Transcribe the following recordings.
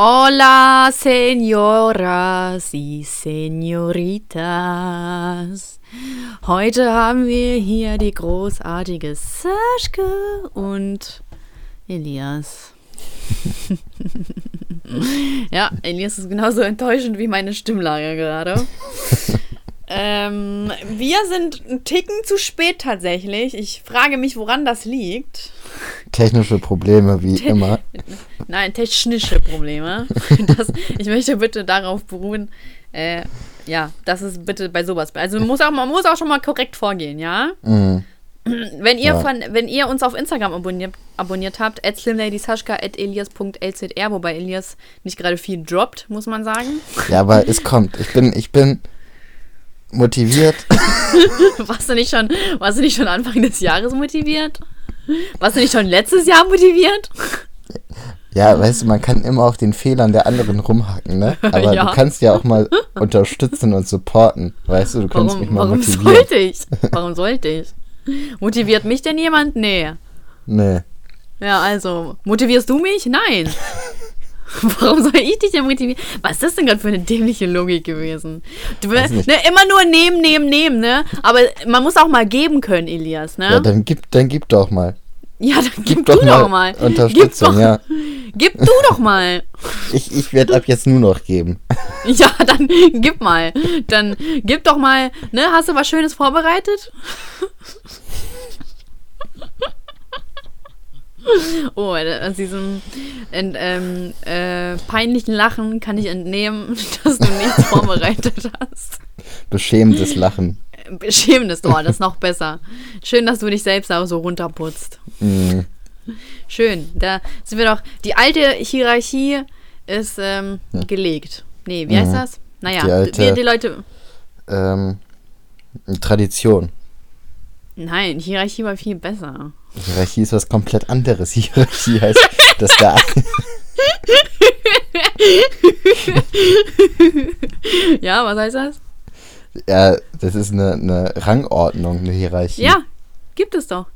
Hola, señoras y señoritas. Heute haben wir hier die großartige Saschke und Elias. ja, Elias ist genauso enttäuschend wie meine Stimmlage gerade. ähm, wir sind einen Ticken zu spät tatsächlich. Ich frage mich, woran das liegt. Technische Probleme, wie Te immer. Nein, technische Probleme. Das, ich möchte bitte darauf beruhen, äh, ja, das ist bitte bei sowas. Also man muss auch, man muss auch schon mal korrekt vorgehen, ja? Mhm. Wenn ihr, ja. von, wenn ihr uns auf Instagram abonniert, abonniert habt, at slimladysaschka, at elias.lzr, wobei Elias nicht gerade viel droppt, muss man sagen. Ja, aber es kommt. Ich bin, ich bin motiviert. warst, du nicht schon, warst du nicht schon Anfang des Jahres motiviert? Warst du nicht schon letztes Jahr motiviert? Ja, weißt du, man kann immer auf den Fehlern der anderen rumhacken, ne? Aber ja. du kannst ja auch mal unterstützen und supporten, weißt du? Du kannst warum, mich mal warum motivieren. Warum sollte ich? Warum sollte ich? Motiviert mich denn jemand? Nee. Nee. Ja, also, motivierst du mich? Nein. Warum soll ich dich denn motivieren? Was ist das denn gerade für eine dämliche Logik gewesen? Du, ne, immer nur nehmen, nehmen, nehmen, ne? Aber man muss auch mal geben können, Elias, ne? Ja, dann gib, dann gib doch mal. Ja, dann gib, gib doch, du mal doch mal. Unterstützung, gib doch, ja. Gib du doch mal. Ich, ich werde ab jetzt nur noch geben. Ja, dann gib mal. Dann gib doch mal, ne? Hast du was Schönes vorbereitet? Oh, aus diesem ent, ähm, äh, peinlichen Lachen kann ich entnehmen, dass du nichts vorbereitet hast. Beschämendes Lachen. Beschämendes, oh, das ist noch besser. Schön, dass du dich selbst auch so runterputzt. Mhm. Schön, da sind wir doch. Die alte Hierarchie ist ähm, ja. gelegt. Nee, wie mhm. heißt das? Naja, die, alte, die, die Leute. Ähm, Tradition. Nein, Hierarchie war viel besser. Hierarchie ist was komplett anderes. Hierarchie heißt, dass der. ja, was heißt das? Ja, das ist eine, eine Rangordnung, eine Hierarchie. Ja, gibt es doch.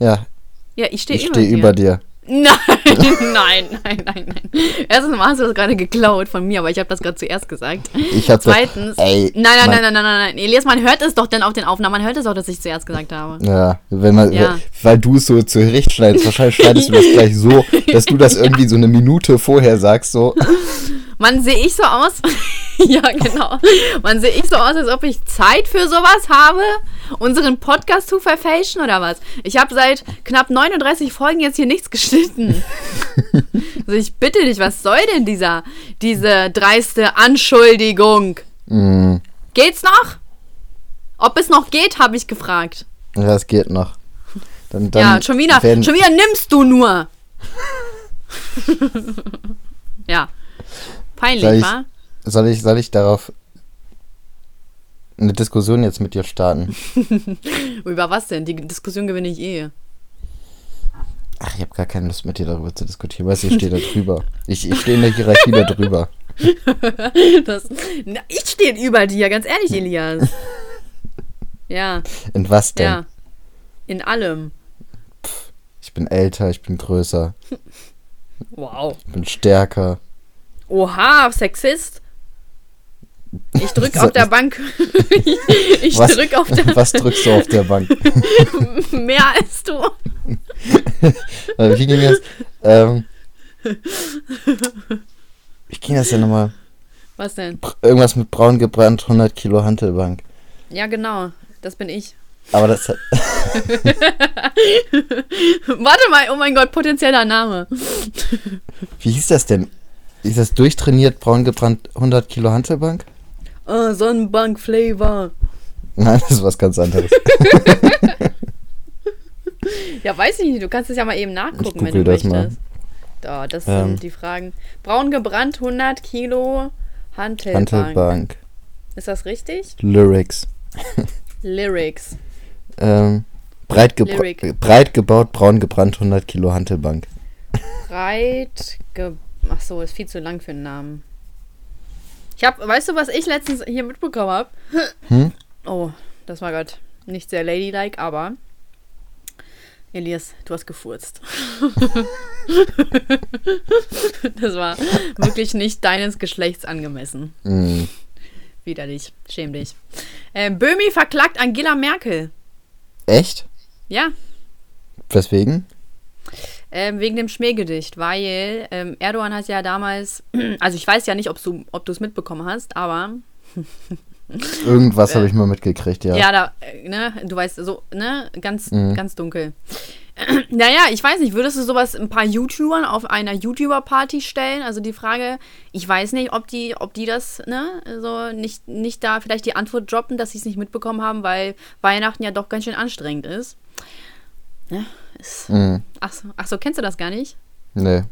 Ja. Ja, ich stehe über, steh über dir. Nein, nein, nein, nein, nein. Erstens mal hast du das gerade geklaut von mir, aber ich habe das gerade zuerst gesagt. Ich habe Zweitens. ey, nein, nein, nein, nein, nein, nein, nein. Elias, man hört es doch dann auf den Aufnahmen. Man hört es auch, dass ich zuerst gesagt habe. Ja, wenn man, ja. weil du es so zurecht schneidest. Wahrscheinlich schneidest du das gleich so, dass du das irgendwie so eine Minute vorher sagst, so. Man sehe ich so aus. ja, genau. Man sehe ich so aus, als ob ich Zeit für sowas habe, unseren Podcast zu verfälschen oder was? Ich habe seit knapp 39 Folgen jetzt hier nichts geschnitten. also ich bitte dich, was soll denn dieser, diese dreiste Anschuldigung? Mm. Geht's noch? Ob es noch geht, habe ich gefragt. Ja, es geht noch. Dann, dann ja, schon wieder, schon wieder nimmst du nur. ja. Peinlich, soll ich, wa? Soll ich, soll ich darauf eine Diskussion jetzt mit dir starten? Über was denn? Die Diskussion gewinne ich eh. Ach, ich habe gar keine Lust mit dir darüber zu diskutieren. Weißt du, ich stehe da drüber. Ich, ich stehe in der Hierarchie da drüber. Das, na, ich stehe über dir, ganz ehrlich, Elias. Ja. In was denn? Ja. In allem. Pff, ich bin älter, ich bin größer. Wow. Ich bin stärker. Oha, Sexist. Ich drück auf der Bank. ich was, drück auf der Was drückst du auf der Bank? Mehr als du. Wie ging das? Ähm, wie ging das denn nochmal? Was denn? Irgendwas mit braun gebrannt, 100 Kilo Hantelbank. Ja, genau. Das bin ich. Aber das hat. Warte mal, oh mein Gott, potenzieller Name. Wie hieß das denn? Ist das durchtrainiert, braun gebrannt, 100 Kilo Hantelbank? Ah, Sonnenbank-Flavor. Nein, das ist was ganz anderes. ja, weiß ich nicht. Du kannst es ja mal eben nachgucken, wenn du das möchtest. Mal. Oh, das ähm. sind die Fragen. Braun gebrannt, 100 Kilo Hantelbank. Hantelbank. Ist das richtig? Lyrics. Lyrics. Ähm, breit, Lyric. breit gebaut, braun gebrannt, 100 Kilo Hantelbank. Breit gebaut Ach so, ist viel zu lang für einen Namen. Ich hab, weißt du, was ich letztens hier mitbekommen habe? Hm? Oh, das war gerade nicht sehr ladylike, aber Elias, du hast gefurzt. das war wirklich nicht deines Geschlechts angemessen. Mm. Widerlich. Schäm dich. Äh, Böhmi verklagt Angela Merkel. Echt? Ja. Weswegen? Ähm, wegen dem Schmähgedicht, weil ähm, Erdogan hat ja damals, also ich weiß ja nicht, ob du es mitbekommen hast, aber Irgendwas habe ich mal mitgekriegt, ja. Ja, da, äh, ne, du weißt, so, ne, ganz, mhm. ganz dunkel. naja, ich weiß nicht, würdest du sowas ein paar YouTubern auf einer YouTuber-Party stellen? Also die Frage, ich weiß nicht, ob die, ob die das, ne, so nicht, nicht da vielleicht die Antwort droppen, dass sie es nicht mitbekommen haben, weil Weihnachten ja doch ganz schön anstrengend ist. Ne? Ist, mhm. ach, so, ach so, kennst du das gar nicht? Nee.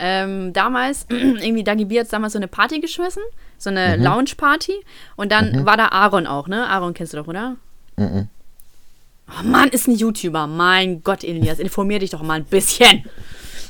Ähm, damals, irgendwie, Dagi B hat damals so eine Party geschmissen, so eine mhm. Lounge-Party. Und dann mhm. war da Aaron auch, ne? Aaron kennst du doch, oder? Mhm. Oh Mann, ist ein YouTuber. Mein Gott, Elias, informier dich doch mal ein bisschen.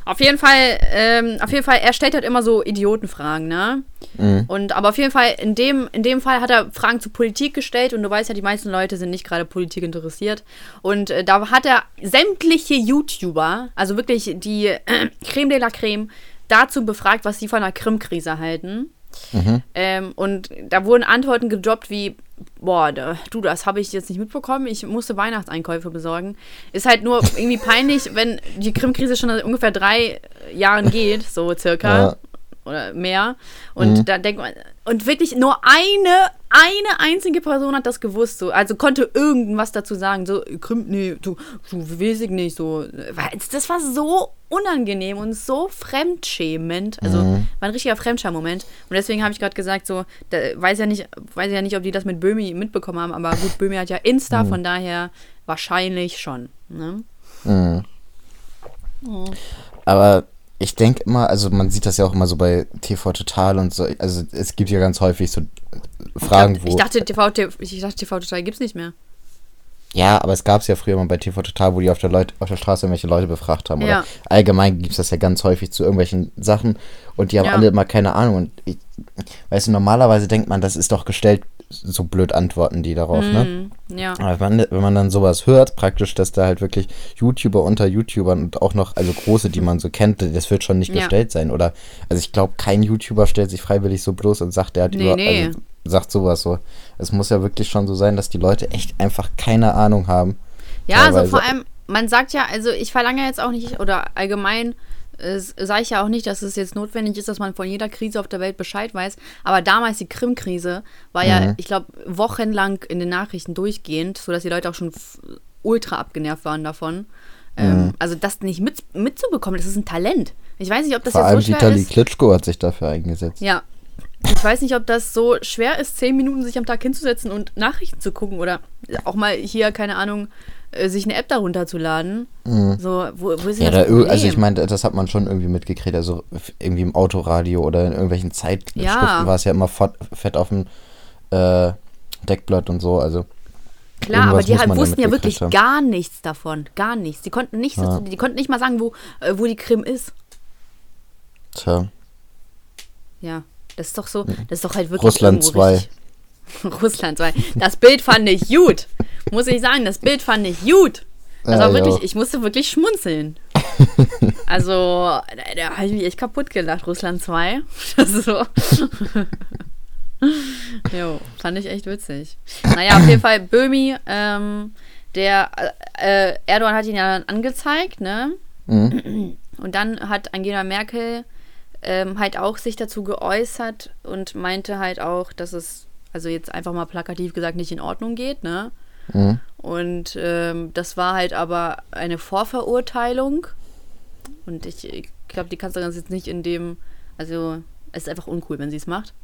Auf jeden Fall, ähm, auf jeden Fall, er stellt halt immer so Idiotenfragen, ne? Mhm. Und aber auf jeden Fall, in dem, in dem Fall hat er Fragen zu Politik gestellt und du weißt ja, die meisten Leute sind nicht gerade Politik interessiert. Und äh, da hat er sämtliche YouTuber, also wirklich die äh, Creme de la Creme, dazu befragt, was sie von der Krim-Krise halten. Mhm. Ähm, und da wurden Antworten gedroppt wie, boah, du, das habe ich jetzt nicht mitbekommen, ich musste Weihnachtseinkäufe besorgen. Ist halt nur irgendwie peinlich, wenn die Krim-Krise schon seit ungefähr drei Jahren geht, so circa. Ja. Oder mehr. Und mhm. da denkt man, und wirklich nur eine, eine einzige Person hat das gewusst, so. Also konnte irgendwas dazu sagen, so, Krim, nee, du, du weiß ich nicht, so. Das war so unangenehm und so fremdschämend. Also mhm. war ein richtiger Fremdscham-Moment. Und deswegen habe ich gerade gesagt, so, da, weiß ja nicht, weiß ja nicht, ob die das mit Böhmi mitbekommen haben, aber gut, Böhmi hat ja Insta, mhm. von daher wahrscheinlich schon. Ne? Mhm. Aber ich denke immer, also man sieht das ja auch immer so bei TV Total und so, also es gibt ja ganz häufig so Fragen, ich dachte, wo. Ich dachte, TV, ich dachte, TV Total gibt es nicht mehr. Ja, aber es gab es ja früher mal bei TV Total, wo die auf der, Leut auf der Straße irgendwelche Leute befragt haben. Ja. Oder allgemein gibt es das ja ganz häufig zu irgendwelchen Sachen und die haben ja. alle immer keine Ahnung. Und ich, weißt du, normalerweise denkt man, das ist doch gestellt, so blöd antworten die darauf, mm, ne? Mhm, ja. Aber wenn man, wenn man dann sowas hört, praktisch, dass da halt wirklich YouTuber unter YouTubern und auch noch, also große, die man so kennt, das wird schon nicht ja. gestellt sein. Oder, also ich glaube, kein YouTuber stellt sich freiwillig so bloß und sagt, der hat nee, über, nee. Also, sagt sowas so. Es muss ja wirklich schon so sein, dass die Leute echt einfach keine Ahnung haben. Ja, teilweise. also vor allem, man sagt ja, also ich verlange jetzt auch nicht, oder allgemein sage ich ja auch nicht, dass es jetzt notwendig ist, dass man von jeder Krise auf der Welt Bescheid weiß. Aber damals die Krim-Krise war mhm. ja, ich glaube, wochenlang in den Nachrichten durchgehend, sodass die Leute auch schon ultra abgenervt waren davon. Ähm, mhm. also das nicht mit, mitzubekommen, das ist ein Talent. Ich weiß nicht, ob das Vor jetzt allem so schwer Vitali ist. Klitschko hat sich dafür eingesetzt. Ja, ich weiß nicht, ob das so schwer ist, zehn Minuten sich am Tag hinzusetzen und Nachrichten zu gucken oder auch mal hier, keine Ahnung, sich eine App darunter zu laden. Mhm. So, wo, wo ist ja, das da, Also ich meine, das hat man schon irgendwie mitgekriegt. Also irgendwie im Autoradio oder in irgendwelchen Zeitschriften ja. war es ja immer fett auf dem äh, Deckblatt und so. Also Klar, aber die halt wussten ja wirklich haben. gar nichts davon. Gar nichts. Die konnten nicht, ja. die konnten nicht mal sagen, wo, äh, wo die Krim ist. Tja. Ja. Das ist doch so, das ist doch halt wirklich. Russland 2. Russland 2. Das Bild fand ich gut. Muss ich sagen, das Bild fand ich gut. Das war wirklich, ich musste wirklich schmunzeln. Also, da, habe ich mich echt kaputt gelacht, Russland 2. so. jo, fand ich echt witzig. Naja, auf jeden Fall, Böhmi, ähm, der äh, Erdogan hat ihn ja dann angezeigt, ne? Mhm. Und dann hat Angela Merkel ähm, halt auch sich dazu geäußert und meinte halt auch, dass es, also jetzt einfach mal plakativ gesagt, nicht in Ordnung geht, ne? Mhm. Und ähm, das war halt aber eine Vorverurteilung. Und ich, ich glaube, die Kanzlerin ist jetzt nicht in dem, also es ist einfach uncool, wenn sie es macht.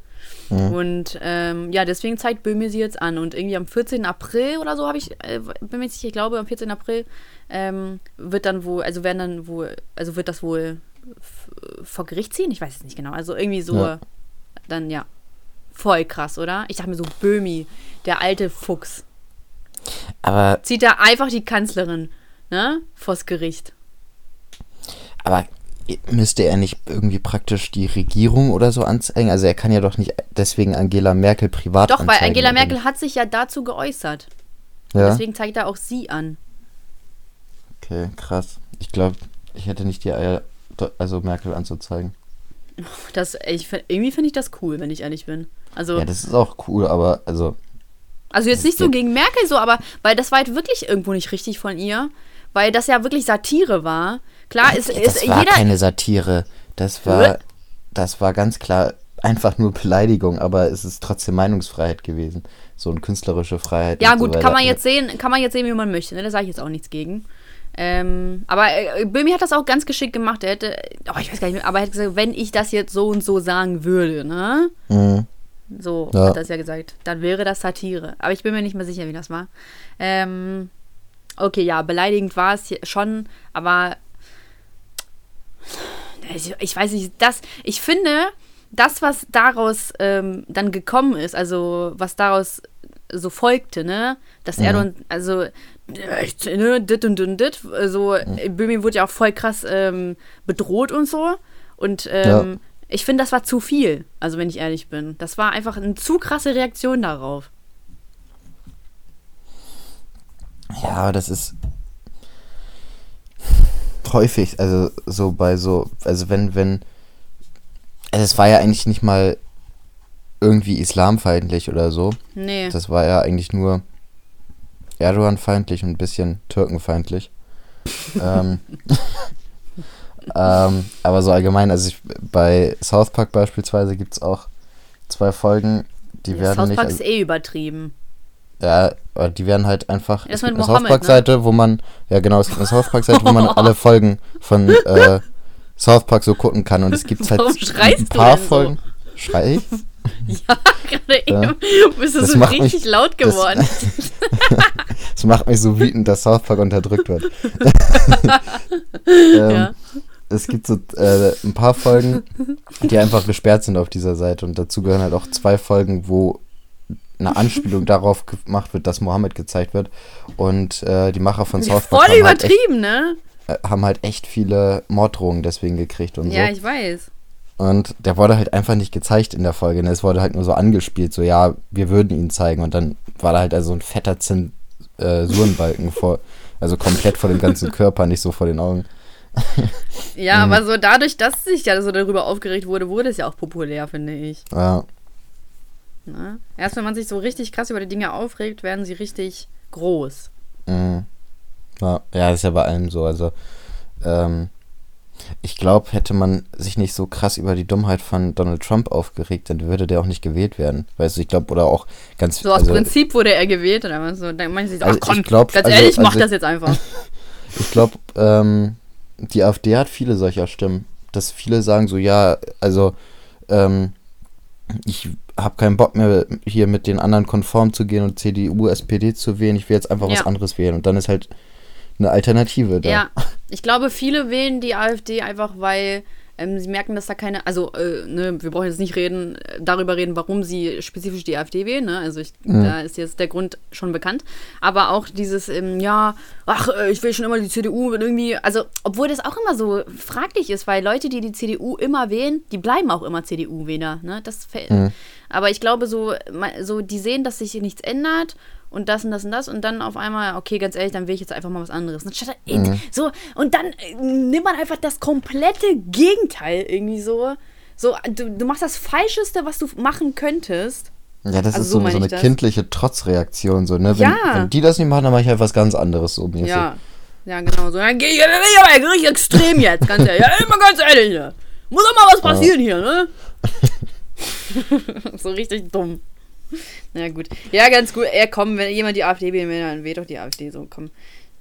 Mhm. Und ähm, ja, deswegen zeigt Böhme sie jetzt an. Und irgendwie am 14. April oder so habe ich, äh, bin mir sicher, ich glaube, am 14. April ähm, wird dann wohl, also werden dann wohl, also wird das wohl vor Gericht ziehen? Ich weiß es nicht genau. Also irgendwie so, ja. dann ja, voll krass, oder? Ich dachte mir so, Böhmi, der alte Fuchs. Aber. Zieht da einfach die Kanzlerin, ne, vors Gericht. Aber müsste er nicht irgendwie praktisch die Regierung oder so anzeigen? Also er kann ja doch nicht deswegen Angela Merkel privat Doch, weil Angela Merkel hat sich ja dazu geäußert. Ja. Deswegen zeigt er auch sie an. Okay, krass. Ich glaube, ich hätte nicht die Eier, also Merkel anzuzeigen. Das, ich, irgendwie finde ich das cool, wenn ich ehrlich bin. Also, ja, das ist auch cool, aber also. Also jetzt nicht so gegen Merkel so, aber weil das war halt wirklich irgendwo nicht richtig von ihr, weil das ja wirklich Satire war. Klar ist, ist das war jeder keine Satire. Das war, das war ganz klar einfach nur Beleidigung, aber es ist trotzdem Meinungsfreiheit gewesen. So eine künstlerische Freiheit. Ja, gut, so kann man jetzt sehen, kann man jetzt sehen, wie man möchte. Ne? Da sage ich jetzt auch nichts gegen. Ähm, aber äh, Böhmi hat das auch ganz geschickt gemacht. Er hätte, oh, ich weiß gar nicht mehr, aber er hat gesagt, wenn ich das jetzt so und so sagen würde, ne? Mhm. So ja. hat er es ja gesagt. Dann wäre das Satire. Aber ich bin mir nicht mehr sicher, wie das war. Ähm, okay, ja, beleidigend war es schon, aber ich, ich, weiß nicht, das, ich finde, das, was daraus ähm, dann gekommen ist, also was daraus so folgte, ne, dass mhm. Erdogan, also ne, dit und dit, dit, so, mhm. Böhmi wurde ja auch voll krass ähm, bedroht und so und ähm, ja. Ich finde, das war zu viel, also wenn ich ehrlich bin. Das war einfach eine zu krasse Reaktion darauf. Ja, das ist häufig, also so bei so, also wenn, wenn, also es war ja eigentlich nicht mal irgendwie islamfeindlich oder so. Nee. Das war ja eigentlich nur Erdogan-feindlich und ein bisschen Türkenfeindlich. ähm, ähm, aber so allgemein, also ich, bei South Park beispielsweise gibt es auch zwei Folgen, die ja, werden South nicht. Park ist eh übertrieben. Ja, die werden halt einfach. Das ist eine South Park-Seite, ne? wo man. Ja, genau, es gibt eine South Park-Seite, wo man alle Folgen von äh, South Park so gucken kann. Und es gibt halt ein paar Folgen. So? Schrei ich? Ja, gerade eben bist du so richtig mich, laut geworden. Das, das, macht mich so wütend, dass South Park unterdrückt wird. ähm, ja. Es gibt so äh, ein paar Folgen, die einfach gesperrt sind auf dieser Seite. Und dazu gehören halt auch zwei Folgen, wo eine Anspielung darauf gemacht wird, dass Mohammed gezeigt wird. Und äh, die Macher von South Park. Voll übertrieben, halt echt, ne? haben halt echt viele Morddrohungen deswegen gekriegt und ja, so. Ja, ich weiß. Und der wurde halt einfach nicht gezeigt in der Folge. Ne? Es wurde halt nur so angespielt, so ja, wir würden ihn zeigen. Und dann war da halt also ein fetter Zensurenbalken äh, vor, also komplett vor dem ganzen Körper, nicht so vor den Augen. ja, mhm. aber so dadurch, dass sich ja so darüber aufgeregt wurde, wurde es ja auch populär, finde ich. Ja. Ne? Erst wenn man sich so richtig krass über die Dinge aufregt, werden sie richtig groß. Mhm. Ja, ist ja bei allem so. Also, ähm, ich glaube, hätte man sich nicht so krass über die Dummheit von Donald Trump aufgeregt, dann würde der auch nicht gewählt werden. Weißt du, ich glaube, oder auch ganz So aus also, Prinzip wurde er gewählt, oder was so? Dann sie so, also ach komm, glaub, ganz also, ehrlich, also, mach das jetzt einfach. ich glaube, ähm, die AfD hat viele solcher Stimmen. Dass viele sagen so, ja, also, ähm, ich habe keinen Bock mehr, hier mit den anderen konform zu gehen und CDU, SPD zu wählen. Ich will jetzt einfach ja. was anderes wählen. Und dann ist halt eine Alternative da. Ja, ich glaube, viele wählen die AfD einfach, weil ähm, sie merken, dass da keine, also äh, ne, wir brauchen jetzt nicht reden, darüber reden, warum sie spezifisch die AfD wählen. Ne? Also ich, mhm. da ist jetzt der Grund schon bekannt. Aber auch dieses, ähm, ja, ach, äh, ich will schon immer die CDU wenn irgendwie, also obwohl das auch immer so fraglich ist, weil Leute, die die CDU immer wählen, die bleiben auch immer CDU-Wähler. Ne? Das, mhm. Aber ich glaube, so, so, die sehen, dass sich hier nichts ändert und das und das und das und dann auf einmal, okay, ganz ehrlich, dann will ich jetzt einfach mal was anderes. Statt, mhm. So, und dann äh, nimmt man einfach das komplette Gegenteil irgendwie so. So, du, du machst das Falscheste, was du machen könntest. Ja, das also ist so, so, so eine kindliche Trotzreaktion, so, ne? Wenn, ja. wenn die das nicht machen, dann mache ich halt was ganz anderes so mäßig. Ja. Ja, genau so. Dann gehe ich aber richtig extrem jetzt, ganz ehrlich. Ja, immer ganz ehrlich, ne? Muss auch mal was passieren ja. hier, ne? so richtig dumm. Na gut. Ja, ganz gut. Ja, komm, wenn jemand die AfD will, dann wählt doch die AfD so, komm.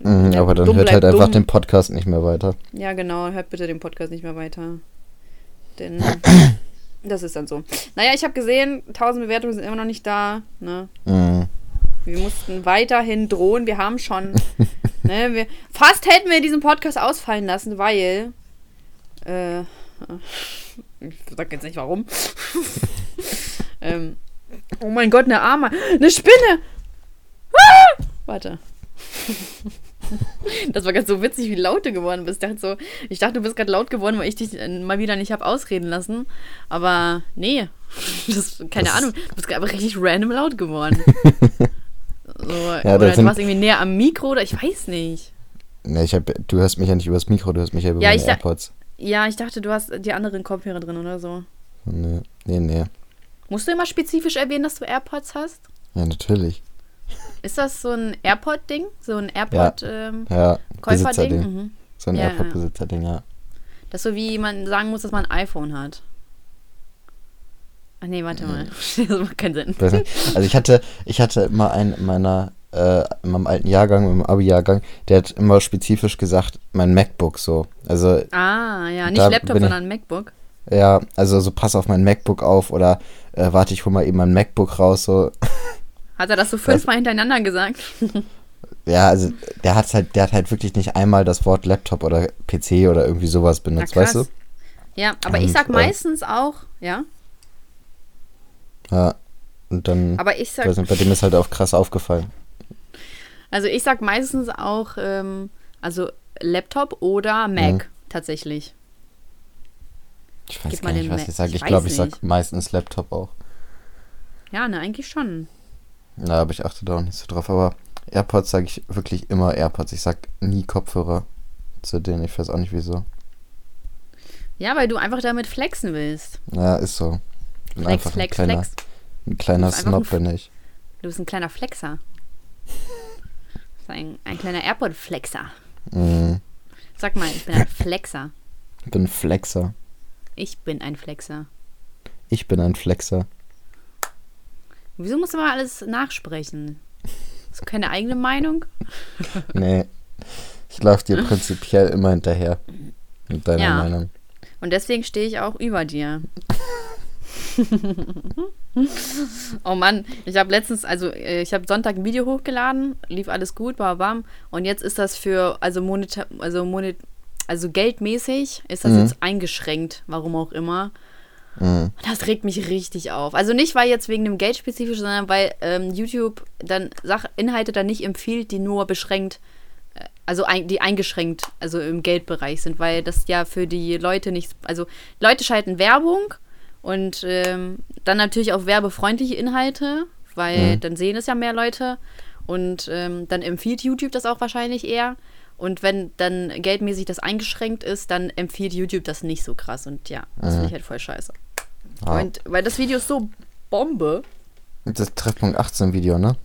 Mhm, ja, aber dann hört halt einfach den Podcast nicht mehr weiter. Ja, genau, hört bitte den Podcast nicht mehr weiter. Denn das ist dann so. Naja, ich habe gesehen, 1000 Bewertungen sind immer noch nicht da. Ne? Mhm. Wir mussten weiterhin drohen. Wir haben schon. ne, wir, fast hätten wir diesen Podcast ausfallen lassen, weil. Äh, ich sag jetzt nicht warum. ähm, Oh mein Gott, eine Arme. Eine Spinne! Ah! Warte. Das war ganz so witzig, wie laut du geworden bist. Ich dachte, so, ich dachte du bist gerade laut geworden, weil ich dich äh, mal wieder nicht habe ausreden lassen. Aber nee, das, keine das Ahnung. Du bist gerade richtig random laut geworden. so, ja, oder du warst irgendwie näher am Mikro oder ich weiß nicht. Ne, ich hab, du hörst mich ja nicht übers Mikro, du hörst mich ja über Ja, meine AirPods. Ja, ich dachte, du hast die anderen Kopfhörer drin oder so. Nee, nee, nee. Musst du immer spezifisch erwähnen, dass du AirPods hast? Ja, natürlich. Ist das so ein AirPod-Ding? So ein AirPod-Käufer-Ding? Ja, Besitzerding. mhm. So ein Ja, ja. AirPod-Besitzer-Ding, ja. Das ist so wie man sagen muss, dass man ein iPhone hat. Ach nee, warte mal. Das macht keinen Sinn. Also ich hatte, ich hatte immer einen in meiner, äh, in meinem alten Jahrgang, im Abi-Jahrgang, der hat immer spezifisch gesagt, mein MacBook so. Also, Ah, ja, nicht Laptop, sondern MacBook. Ja, also so pass auf mein MacBook auf oder äh, warte, ich hol mal eben mein MacBook raus, so. Hat er das so fünfmal hintereinander gesagt? Ja, also der hat halt, der hat halt wirklich nicht einmal das Wort Laptop oder PC oder irgendwie sowas benutzt, weißt Ja, aber ich Und, sag äh, meistens auch, ja, du? Ja. Und dann, aber ich sag, nicht, bei dem ist halt auch krass aufgefallen. also ich sag meistens auch, ähm, also Laptop oder Mac Mhm. tatsächlich. Ich weiß Gib gar nicht, was ich sage. ich Ich glaube, ich sag nicht. meistens Laptop auch. Ja, ne, eigentlich schon. Ja, aber ich achte da auch nicht so drauf. Aber AirPods sage ich wirklich immer AirPods. Ich sag nie Kopfhörer zu denen. Ich weiß auch nicht wieso. Ja, weil du einfach damit flexen willst. Ja, ist so. Ich bin Flex, flex, ein kleiner, flex. Ein kleiner Snob ein bin ich. Du bist ein kleiner Flexer. Ein, ein kleiner AirPod-Flexer. Mhm. Sag mal, ich bin ein Flexer. Ich bin Flexer. Ich bin ein Flexer. Ich bin ein Flexer. Wieso musst du mal alles nachsprechen? Hast du keine eigene Meinung? Nee. Ich laufe dir prinzipiell immer hinterher. Mit deiner Ja. Meinung. Und deswegen stehe ich auch über dir. oh Mann, ich habe letztens, also äh, ich habe Sonntag ein Video hochgeladen, lief alles gut, bam, bam. Und jetzt ist das für, also monetar, also monet, also geldmäßig ist das Mhm. jetzt eingeschränkt, warum auch immer. Mhm. Das regt mich richtig auf. Also nicht, weil jetzt wegen dem Geld spezifisch, sondern weil ähm, YouTube dann Sach Inhalte dann nicht empfiehlt, die nur beschränkt, äh, also ein, die eingeschränkt, also im Geldbereich sind, weil das ja für die Leute nicht, also Leute schalten Werbung und ähm, dann natürlich auch werbefreundliche Inhalte, weil Mhm. dann sehen es ja mehr Leute und ähm, dann empfiehlt YouTube das auch wahrscheinlich eher. Und wenn dann geldmäßig das eingeschränkt ist, dann empfiehlt YouTube das nicht so krass. Und ja, das finde ich halt voll scheiße. Ja. Und weil das Video ist so Bombe. Das Treffpunkt 18 Video, ne?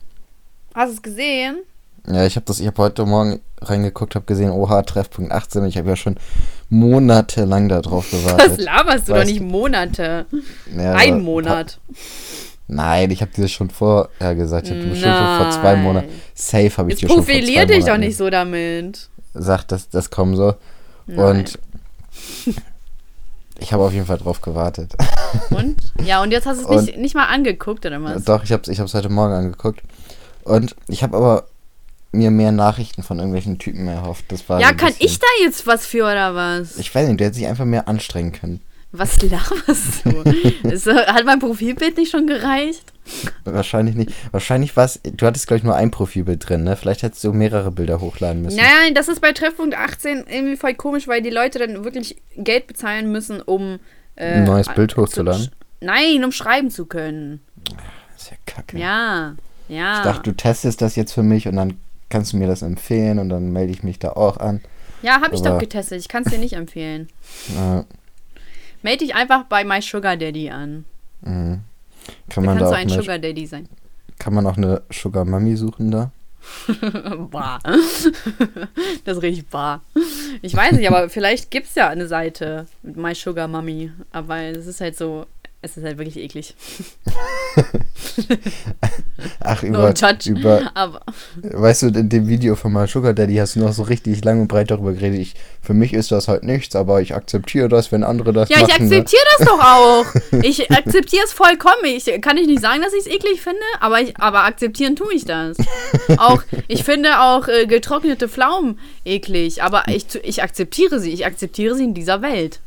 Hast du es gesehen? Ja, ich habe das, ich habe heute Morgen reingeguckt, habe gesehen, oha, Treffpunkt 18. Ich habe ja schon monatelang darauf Was gewartet. laberst du Weißt- doch nicht Monate? Ja, Ein Monat. Nein, ich habe dir das schon vorher gesagt. Ich habe dir bestimmt schon vor zwei. Monaten. Safe habe ich Jetzt dir schon vor zwei profilier dich doch Monaten nicht so damit. Sagt, das, das kommt so. Nein. Und ich habe auf jeden Fall drauf gewartet. Und? Ja, und jetzt hast du es nicht, nicht mal angeguckt, oder was? Doch, ich habe es ich hab's heute Morgen angeguckt. Und ich habe aber mir mehr Nachrichten von irgendwelchen Typen erhofft. Das war Ja, so kann ich da jetzt was für, oder was? Ich weiß nicht, der hätte sich einfach mehr anstrengen können. Was laberst du? Ist, so- hat mein Profilbild nicht schon gereicht? Wahrscheinlich nicht. Wahrscheinlich war es. Du hattest, glaube ich, nur ein Profilbild drin, ne? Vielleicht hättest du mehrere Bilder hochladen müssen. Nein, das ist bei Treffpunkt 18 irgendwie voll komisch, weil die Leute dann wirklich Geld bezahlen müssen, um äh, Ein neues Bild zu- hochzuladen? Nein, um schreiben zu können. Das ist ja kacke. Ja, ja. Ich dachte, du testest das jetzt für mich und dann kannst du mir das empfehlen und dann melde ich mich da auch an. ja, habe ich doch getestet. Ich kann es dir nicht empfehlen. Äh, Melde dich einfach bei My Sugar Daddy an. mhm. Da kann, man kannst da du auch ein Sugar Daddy sein. kann man auch eine Sugar Mami suchen da? Bah. Das ist richtig bar. Ich weiß nicht, aber vielleicht gibt es ja eine Seite mit My Sugar Mommy. Aber es ist halt so, es ist halt wirklich eklig. Ach, No über, judge. über Aber Weißt du, in dem Video von My Sugar Daddy hast du noch so richtig lang und breit darüber geredet. Ich, für mich ist das halt nichts, aber ich akzeptiere das, wenn andere das ja, ich machen. ne? akzeptiere das doch auch. Ich akzeptiere es vollkommen. Ich kann ich nicht sagen, dass ich es eklig finde, aber, ich, aber akzeptieren tue ich das. Auch, ich finde auch äh, getrocknete Pflaumen eklig, aber ich, ich akzeptiere sie. Ich akzeptiere sie in dieser Welt.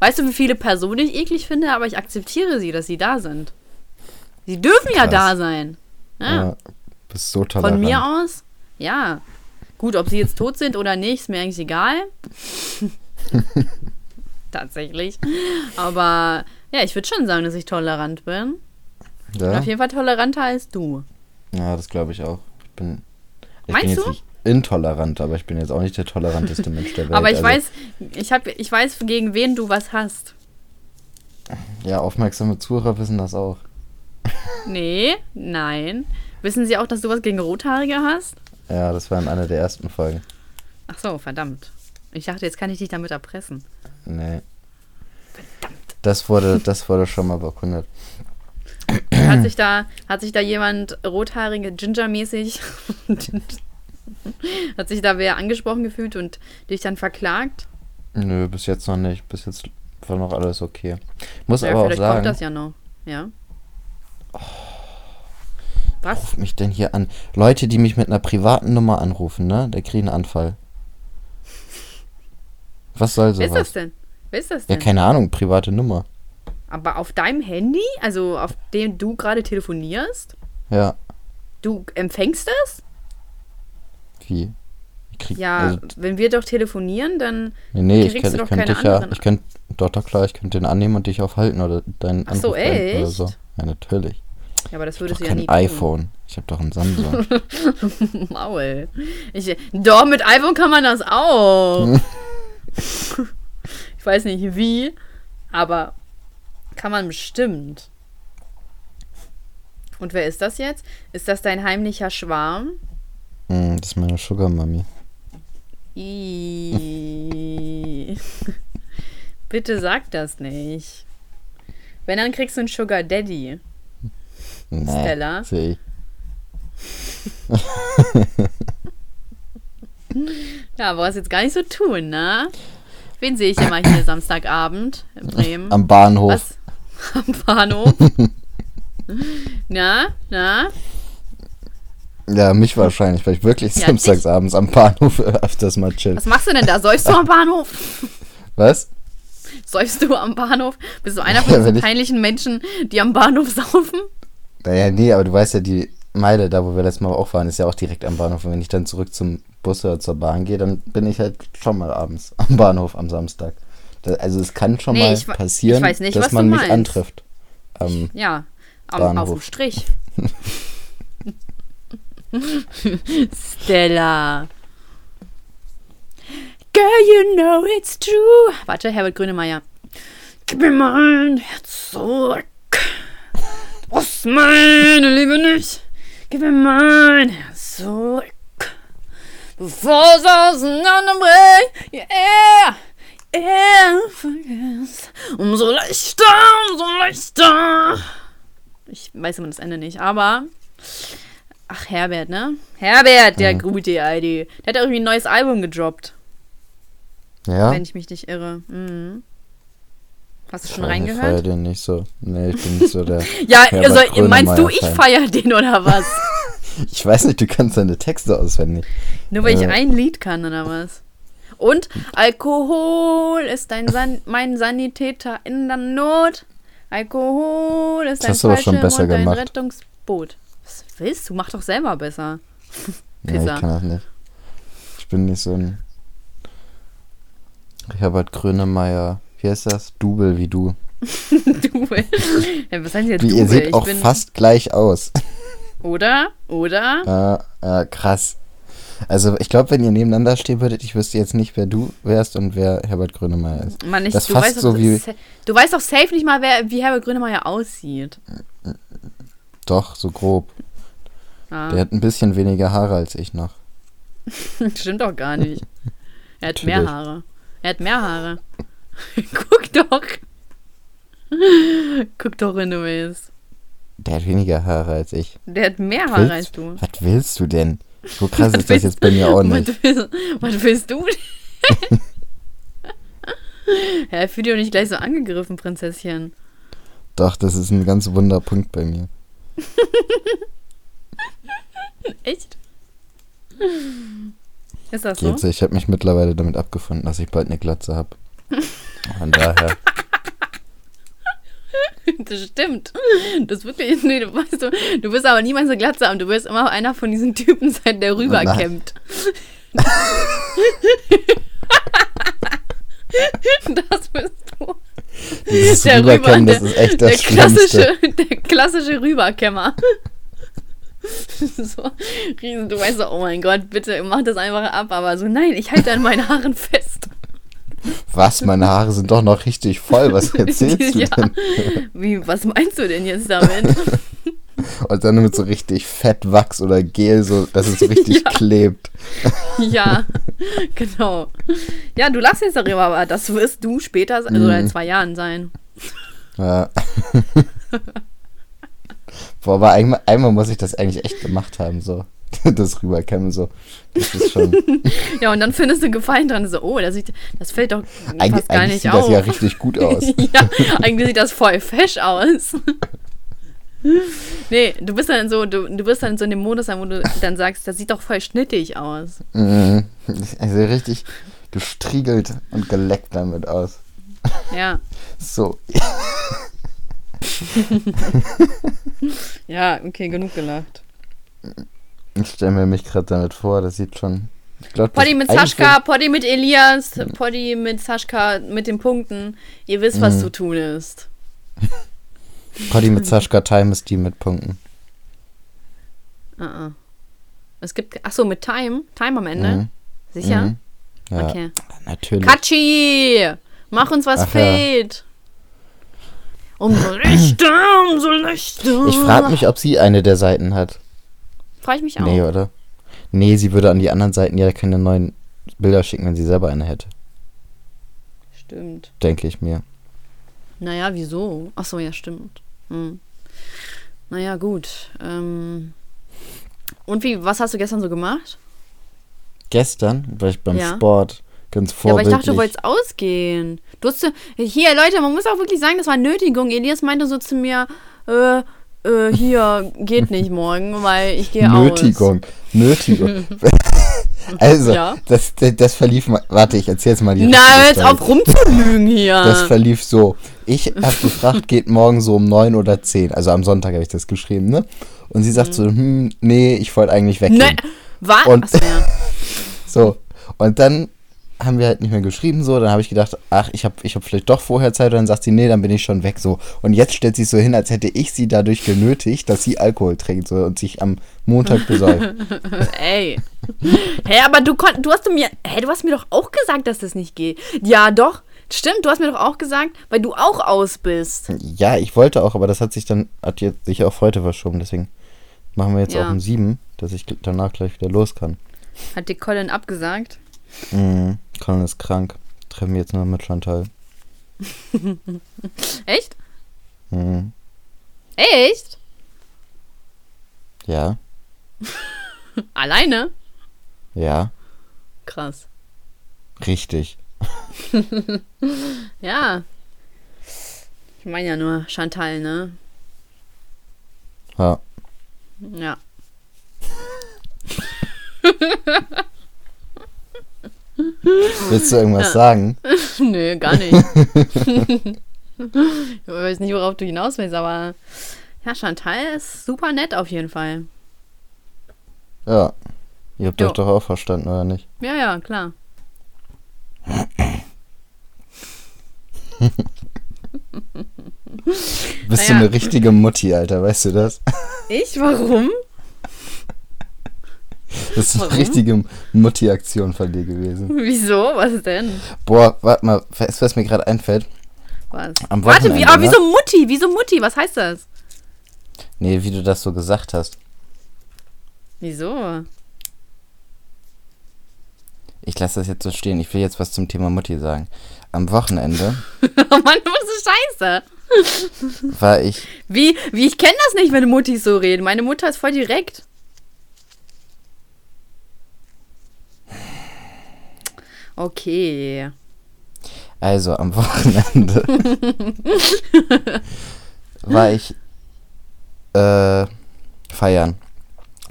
Weißt du, wie viele Personen ich eklig finde, aber ich akzeptiere sie, dass sie da sind. Sie dürfen ja Krass. da sein. Ja. Ja, bist so tolerant. Von mir aus, ja. Gut, ob sie jetzt tot sind oder nicht, ist mir eigentlich egal. Tatsächlich. Aber ja, ich würde schon sagen, dass ich tolerant bin. Ja, Auf jeden Fall toleranter als du. ja das glaube ich auch. Ich bin. Ich Meinst bin du? Nicht, intolerant, aber ich bin jetzt auch nicht der toleranteste Mensch der Welt. Aber ich also, weiß, ich, hab, ich weiß, gegen wen du was hast. Ja, aufmerksame Zuhörer wissen das auch. Nee, nein. Wissen sie auch, dass du was gegen Rothaarige hast? Ja, das war in einer der ersten Folgen. Ach so, verdammt. Ich dachte, jetzt kann ich dich damit erpressen. Nee. Verdammt. Das wurde, das wurde schon mal bekundet. Hat sich da, hat sich da jemand rothaarige, gingermäßig, hat sich da wer angesprochen gefühlt und dich dann verklagt? Nö, bis jetzt noch nicht. Bis jetzt war noch alles okay. Muss ja, aber auch sagen. Vielleicht kommt das ja noch. Ja. Oh, Was? Ruft mich denn hier an? Leute, die mich mit einer privaten Nummer anrufen, ne? Der kriegen einen Anfall. Was soll sowas? Wer ist das denn? Wer ist das denn? Ja, keine Ahnung, private Nummer. Aber auf deinem Handy? Also auf dem du gerade telefonierst? Ja. Du empfängst das? Wie? Krieg, ja, also, wenn wir doch telefonieren, dann nee, nee, ich kann, ich könnte dich ja, ich könnte, doch, doch klar, ich könnte den annehmen und dich aufhalten oder deinen Ach so, echt? oder so. Ja, natürlich. Ja, aber das würdest du ja nie kein iPhone. Ich habe doch ein Samsung. Maul. Ich, doch, mit iPhone kann man das auch. ich weiß nicht wie, aber kann man bestimmt. Und wer ist das jetzt? Ist das dein heimlicher Schwarm? Mm, das ist meine Sugar Mami. Bitte sag das nicht. Wenn, dann kriegst du einen Sugar Daddy. Nee, Stella. Seh ja, aber was jetzt gar nicht so tun, ne? Wen sehe ich immer hier Samstagabend in Bremen? Am Bahnhof. Was? Am Bahnhof? na, na? Ja, mich wahrscheinlich, weil ich wirklich ja, samstagsabends am Bahnhof öfters mal chill. Was machst du denn da? Säufst du am Bahnhof? Was? Säufst du am Bahnhof? Bist du einer von ja, diesen peinlichen Menschen, die am Bahnhof saufen? Naja, nee, aber du weißt ja, die Meile, da wo wir letztes Mal auch waren, ist ja auch direkt am Bahnhof. Und wenn ich dann zurück zum Bus oder zur Bahn gehe, dann bin ich halt schon mal abends am Bahnhof am Samstag. Da, also es kann schon nee, mal passieren, nicht, dass man mich antrifft. Ja, am, auf dem Strich. Stella. Girl, you know it's true. Warte, Herbert Grönemeyer. Gib mir mein Herz zurück. Brauchst meine Liebe nicht. Gib mir mein Herz zurück. Bevor es auseinanderbricht. Yeah. Yeah. Vergiss. Umso leichter, umso leichter. Ich weiß immer das Ende nicht, aber Ach, Herbert, ne? Herbert, der ja. gute ID. Der hat irgendwie ein neues Album gedroppt. Ja? Wenn ich mich nicht irre. Mhm. Hast du schon ich reingehört? Ich feier den nicht so. Nee, ich bin nicht so der. ja, Herbert also meinst du, ich feier den oder was? ich weiß nicht, du kannst deine Texte auswendig. Nur weil äh. ich ein Lied kann oder was? Und Alkohol ist dein San mein Sanitäter in der Not. Alkohol ist dein Fallschirm und dein Rettungsboot. Was willst du? Mach doch selber besser. nee, ich kann das nicht. Ich bin nicht so ein Herbert Grönemeyer. Wie heißt das? Double wie du. Double. Ja, was heißt hier Double? Ihr seht auch fast gleich aus. Oder? Oder? Ja, ja krass. Also ich glaube, wenn ihr nebeneinander stehen würdet, ich wüsste jetzt nicht, wer du wärst und wer Herbert Grönemeyer ist. Mann, ich, das du, weißt so doch, wie du weißt doch safe nicht mal, wer, wie Herbert Grönemeyer aussieht. Doch, so grob. Ah. Der hat ein bisschen weniger Haare als ich noch. Stimmt doch gar nicht. Er hat mehr Haare. Er hat mehr Haare. Guck doch. Guck doch, wenn du willst. Der hat weniger Haare als ich. Der hat mehr Haare willst, als du. Was willst du denn? So krass ist das jetzt bei mir auch nicht. Was willst, was willst du denn? ja, fühlt dich doch nicht gleich so angegriffen, Prinzesschen. Doch, das ist ein ganz wunder Punkt bei mir. Echt? Ist das so? Geht's, ich habe mich mittlerweile damit abgefunden, dass ich bald eine Glatze habe. Von daher. Das stimmt. Das wirklich, nee, du weißt du, du wirst aber niemals eine Glatze haben. Du wirst immer einer von diesen Typen sein, der rüberkämmt. das bist du. Dieses der Rüberkämmen, das ist echt das der klassische, Der klassische Rüberkämmer. so, riesen, du weißt so, oh mein Gott, bitte mach das einfach ab, aber so, nein, ich halte an meinen Haaren fest. Was, meine Haare sind doch noch richtig voll, was erzählst du ja. denn? Wie, was meinst du denn jetzt damit? Und dann mit so richtig Fettwachs oder Gel, so, dass es so richtig ja. klebt. Ja, genau. Ja, du lachst jetzt darüber, aber das wirst du später, also mm. in zwei Jahren sein. Ja. Boah, aber einmal, einmal muss ich das eigentlich echt gemacht haben, so. Das rüberkämmen, so. Das ist schon. ja, und dann findest du Gefallen dran, so, oh, das, sieht, das fällt doch Eig gar nicht sieht auf. das ja richtig gut aus. ja, eigentlich sieht das voll fesch aus. nee, du bist dann so, du, du bist dann so in dem Modus, wo du dann sagst, das sieht doch voll schnittig aus. Mhm. Also richtig gestriegelt und geleckt damit aus. Ja. So. ja, okay, genug gelacht. Ich stelle mir mich gerade damit vor, das sieht schon. Glaub, Poddy mit Sascha, Poddy mit Elias, Poddy mit Sascha mit den Punkten. Ihr wisst, was mhm. zu tun ist. Poddy mit Sascha, Time ist die mit Punkten. Uh -uh. Es gibt. Achso, mit Time? Time am Ende? Mhm. Sicher? Mhm. Ja, okay. Natürlich. Katschi! Mach uns was Ach, fehlt! Ja. Umso Lichter, umso Lichter. Ich frage mich, ob sie eine der Seiten hat. Frage ich mich auch. Nee, oder? Nee, sie würde an die anderen Seiten ja keine neuen Bilder schicken, wenn sie selber eine hätte. Stimmt. Denke ich mir. Naja, wieso? Achso, ja, stimmt. Hm. Naja, gut. Ähm. Und wie, was hast du gestern so gemacht? Gestern war ich beim ja. Sport ganz vorbildlich. Ja, aber ich dachte, du wolltest ausgehen. Du hast, hier, Leute, man muss auch wirklich sagen, das war Nötigung. Elias meinte so zu mir, äh, äh, hier geht nicht morgen, weil ich gehe aus. Nötigung, Nötigung. also, ja? das, das, das, verlief mal, warte, ich erzähl's mal die Na, jetzt auf rumzulügen hier. Das verlief so. Ich habe gefragt, geht morgen so um neun oder zehn. Also am Sonntag habe ich das geschrieben, ne? Und sie sagt mhm. so, hm, nee, ich wollte eigentlich weggehen. Ne, was? Und, ja. so, und dann haben wir halt nicht mehr geschrieben so. Dann habe ich gedacht, ach, ich habe ich hab vielleicht doch vorher Zeit. Und dann sagt sie, nee, dann bin ich schon weg so. Und jetzt stellt sie so hin, als hätte ich sie dadurch genötigt, dass sie Alkohol trinkt so und sich am Montag besäuft. Ey. Hä, hey, aber du konnt, du hast mir, hä, hey, du hast mir doch auch gesagt, dass das nicht geht. Ja, doch. Stimmt, du hast mir doch auch gesagt, weil du auch aus bist. Ja, ich wollte auch, aber das hat sich dann, hat jetzt sich auf heute verschoben. Deswegen machen wir jetzt ja. auch um sieben, dass ich danach gleich wieder los kann. Hat dir Colin abgesagt? Mhm. Colin ist krank. Treffen wir jetzt nur mit Chantal. Echt? Mhm. Echt? Ja. Alleine? Ja. Krass. Richtig. ja. Ich meine ja nur Chantal, ne? Ja. Ja. Willst du irgendwas ja. sagen? Nö, gar nicht. ich weiß nicht, worauf du hinaus willst, aber ja, Chantal ist super nett auf jeden Fall. Ja. Ihr habt jo. euch doch auch verstanden, oder nicht? Ja, ja, klar. Bist naja. du eine richtige Mutti, Alter, weißt du das? Ich? Warum? Das ist eine richtige Mutti-Aktion von dir gewesen. Wieso? Was denn? Boah, warte mal, weißt du, was mir gerade einfällt? Was? Warte, wie, aber ne? wieso Mutti? Wieso Mutti? Was heißt das? Nee, wie du das so gesagt hast. Wieso? Ich lasse das jetzt so stehen. Ich will jetzt was zum Thema Mutti sagen. Am Wochenende. oh Mann, was ist scheiße. war ich. Wie, wie, ich kenne das nicht, wenn Muttis so reden. Meine Mutter ist voll direkt. Okay. Also am Wochenende war ich äh, feiern.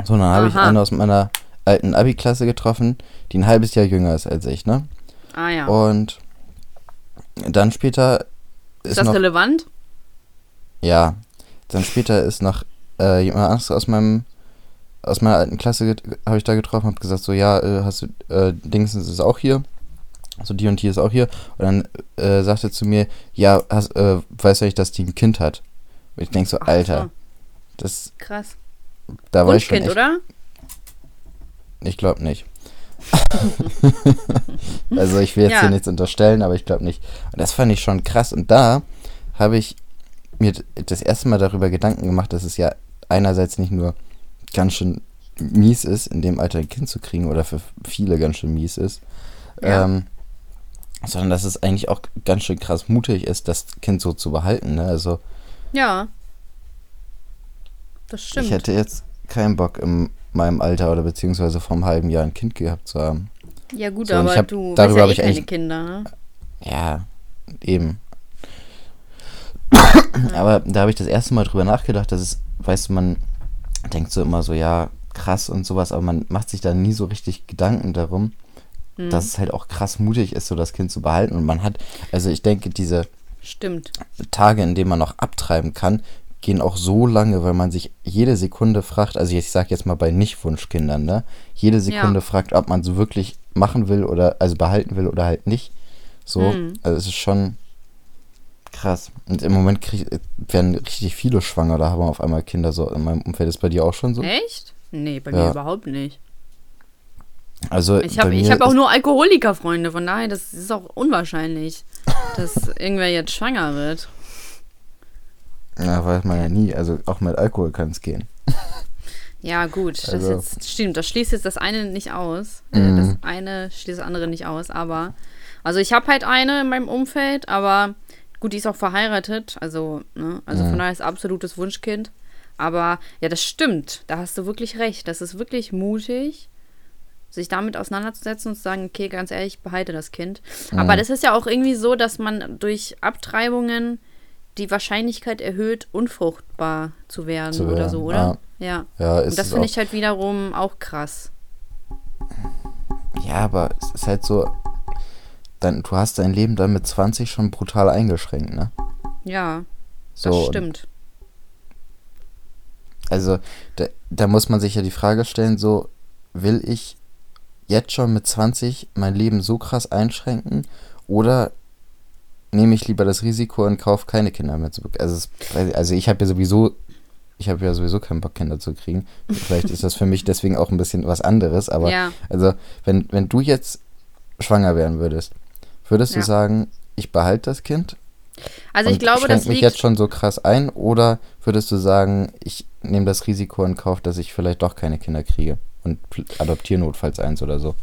So, dann habe ich eine aus meiner alten Abi-Klasse getroffen, die ein halbes Jahr jünger ist als ich, ne? Ah ja. Und dann später ist, ist das noch, relevant? Ja. Dann später ist noch äh, jemand anderes aus meinem aus meiner alten Klasse habe ich da getroffen, habe gesagt so ja, äh, hast du äh, Dingsens ist auch hier so die und die ist auch hier. Und dann äh, sagt er zu mir, ja, hast, äh, weißt du eigentlich, dass die ein Kind hat? Und ich denke so, Ach, Alter, so. das... Krass. da war ich schon echt, oder? Ich glaube nicht. also ich will jetzt Ja. hier nichts unterstellen, aber ich glaube nicht. Und das fand ich schon krass. Und da habe ich mir das erste Mal darüber Gedanken gemacht, dass es ja einerseits nicht nur ganz schön mies ist, in dem Alter ein Kind zu kriegen oder für viele ganz schön mies ist, Ja. ähm, sondern dass es eigentlich auch ganz schön krass mutig ist, das Kind so zu behalten. Ne? Also Ja. Das stimmt. ich hätte jetzt keinen Bock in meinem Alter oder beziehungsweise vor einem halben Jahr ein Kind gehabt zu haben. ja, gut, So, aber ich hab- du darüber hast ja eh keine Kinder, ne? Ja, eben. Aber da habe ich das erste Mal drüber nachgedacht, dass es, weißt du, man denkt so immer so, ja, krass und sowas, aber man macht sich da nie so richtig Gedanken darum, Hm. dass es halt auch krass mutig ist, so das Kind zu behalten. Und man hat, also ich denke, diese Stimmt. Tage, in denen man noch abtreiben kann, gehen auch so lange, weil man sich jede Sekunde fragt, also ich sag jetzt mal bei Nicht-Wunschkindern, ne? Jede Sekunde Ja. fragt, ob man so wirklich machen will oder, also behalten will oder halt nicht. So, Mhm. also es ist schon krass. Und im Moment krieg, werden richtig viele schwanger, da haben auf einmal Kinder so in meinem Umfeld. Ist bei dir auch schon so? Echt? Nee, bei Ja. mir überhaupt nicht. Also Ich habe hab auch nur Alkoholikerfreunde, von daher, das ist auch unwahrscheinlich, dass irgendwer jetzt schwanger wird. Ja, weiß man ja nie. Also auch mit Alkohol kann es gehen. Ja, gut, das Also- jetzt, stimmt, das schließt jetzt das eine nicht aus. Mhm. Äh, Das eine schließt das andere nicht aus, aber. Also ich habe halt eine in meinem Umfeld, aber gut, die ist auch verheiratet, also, ne, also Mhm. von daher ist absolutes Wunschkind. Aber ja, das stimmt, da hast du wirklich recht. Das ist wirklich mutig, sich damit auseinanderzusetzen und zu sagen, okay, ganz ehrlich, ich behalte das Kind. Mhm. Aber das ist ja auch irgendwie so, dass man durch Abtreibungen die Wahrscheinlichkeit erhöht, unfruchtbar zu werden, Zu oder werden, so, oder? Ja. Ja, ist Und das finde ich halt wiederum auch krass. Ja, aber es ist halt so, dann, du hast dein Leben dann mit 20 schon brutal eingeschränkt, ne? Ja, So, das stimmt. Also, da, da muss man sich ja die Frage stellen, so, will ich jetzt schon mit 20 mein Leben so krass einschränken oder nehme ich lieber das Risiko in Kauf, keine Kinder mehr zu bekommen? Also, es, also ich habe ja sowieso, ich habe ja sowieso keinen Bock, Kinder zu kriegen. Vielleicht ist das für mich deswegen auch ein bisschen was anderes, aber Ja, also, wenn, wenn du jetzt schwanger werden würdest, würdest du Ja. sagen, ich behalte das Kind also und ich glaube, das mich liegt. jetzt schon so krass ein oder würdest du sagen, ich nehme das Risiko in Kauf, dass ich vielleicht doch keine Kinder kriege und adoptiere notfalls eins oder so?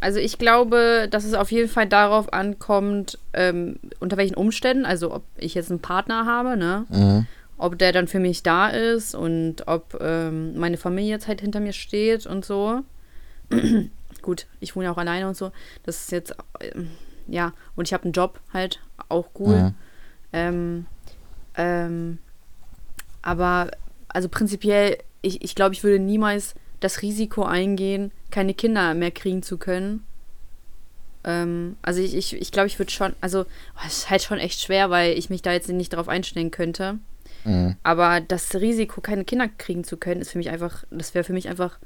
Also ich glaube, dass es auf jeden Fall darauf ankommt, ähm, unter welchen Umständen, also ob ich jetzt einen Partner habe, ne? Mhm. Ob der dann für mich da ist und ob ähm, meine Familie jetzt halt hinter mir steht und so. gut, ich wohne ja auch alleine und so. Das ist jetzt, ähm, ja, und ich habe einen Job halt, auch cool. Mhm. Ähm, ähm, aber also prinzipiell, ich, ich glaube, ich würde niemals das Risiko eingehen, keine Kinder mehr kriegen zu können. Ähm, also ich, ich, ich glaube, ich würde schon, also oh, es ist halt schon echt schwer, weil ich mich da jetzt nicht darauf einstellen könnte. Mhm. Aber das Risiko, keine Kinder kriegen zu können, ist für mich einfach, das wäre für mich einfach,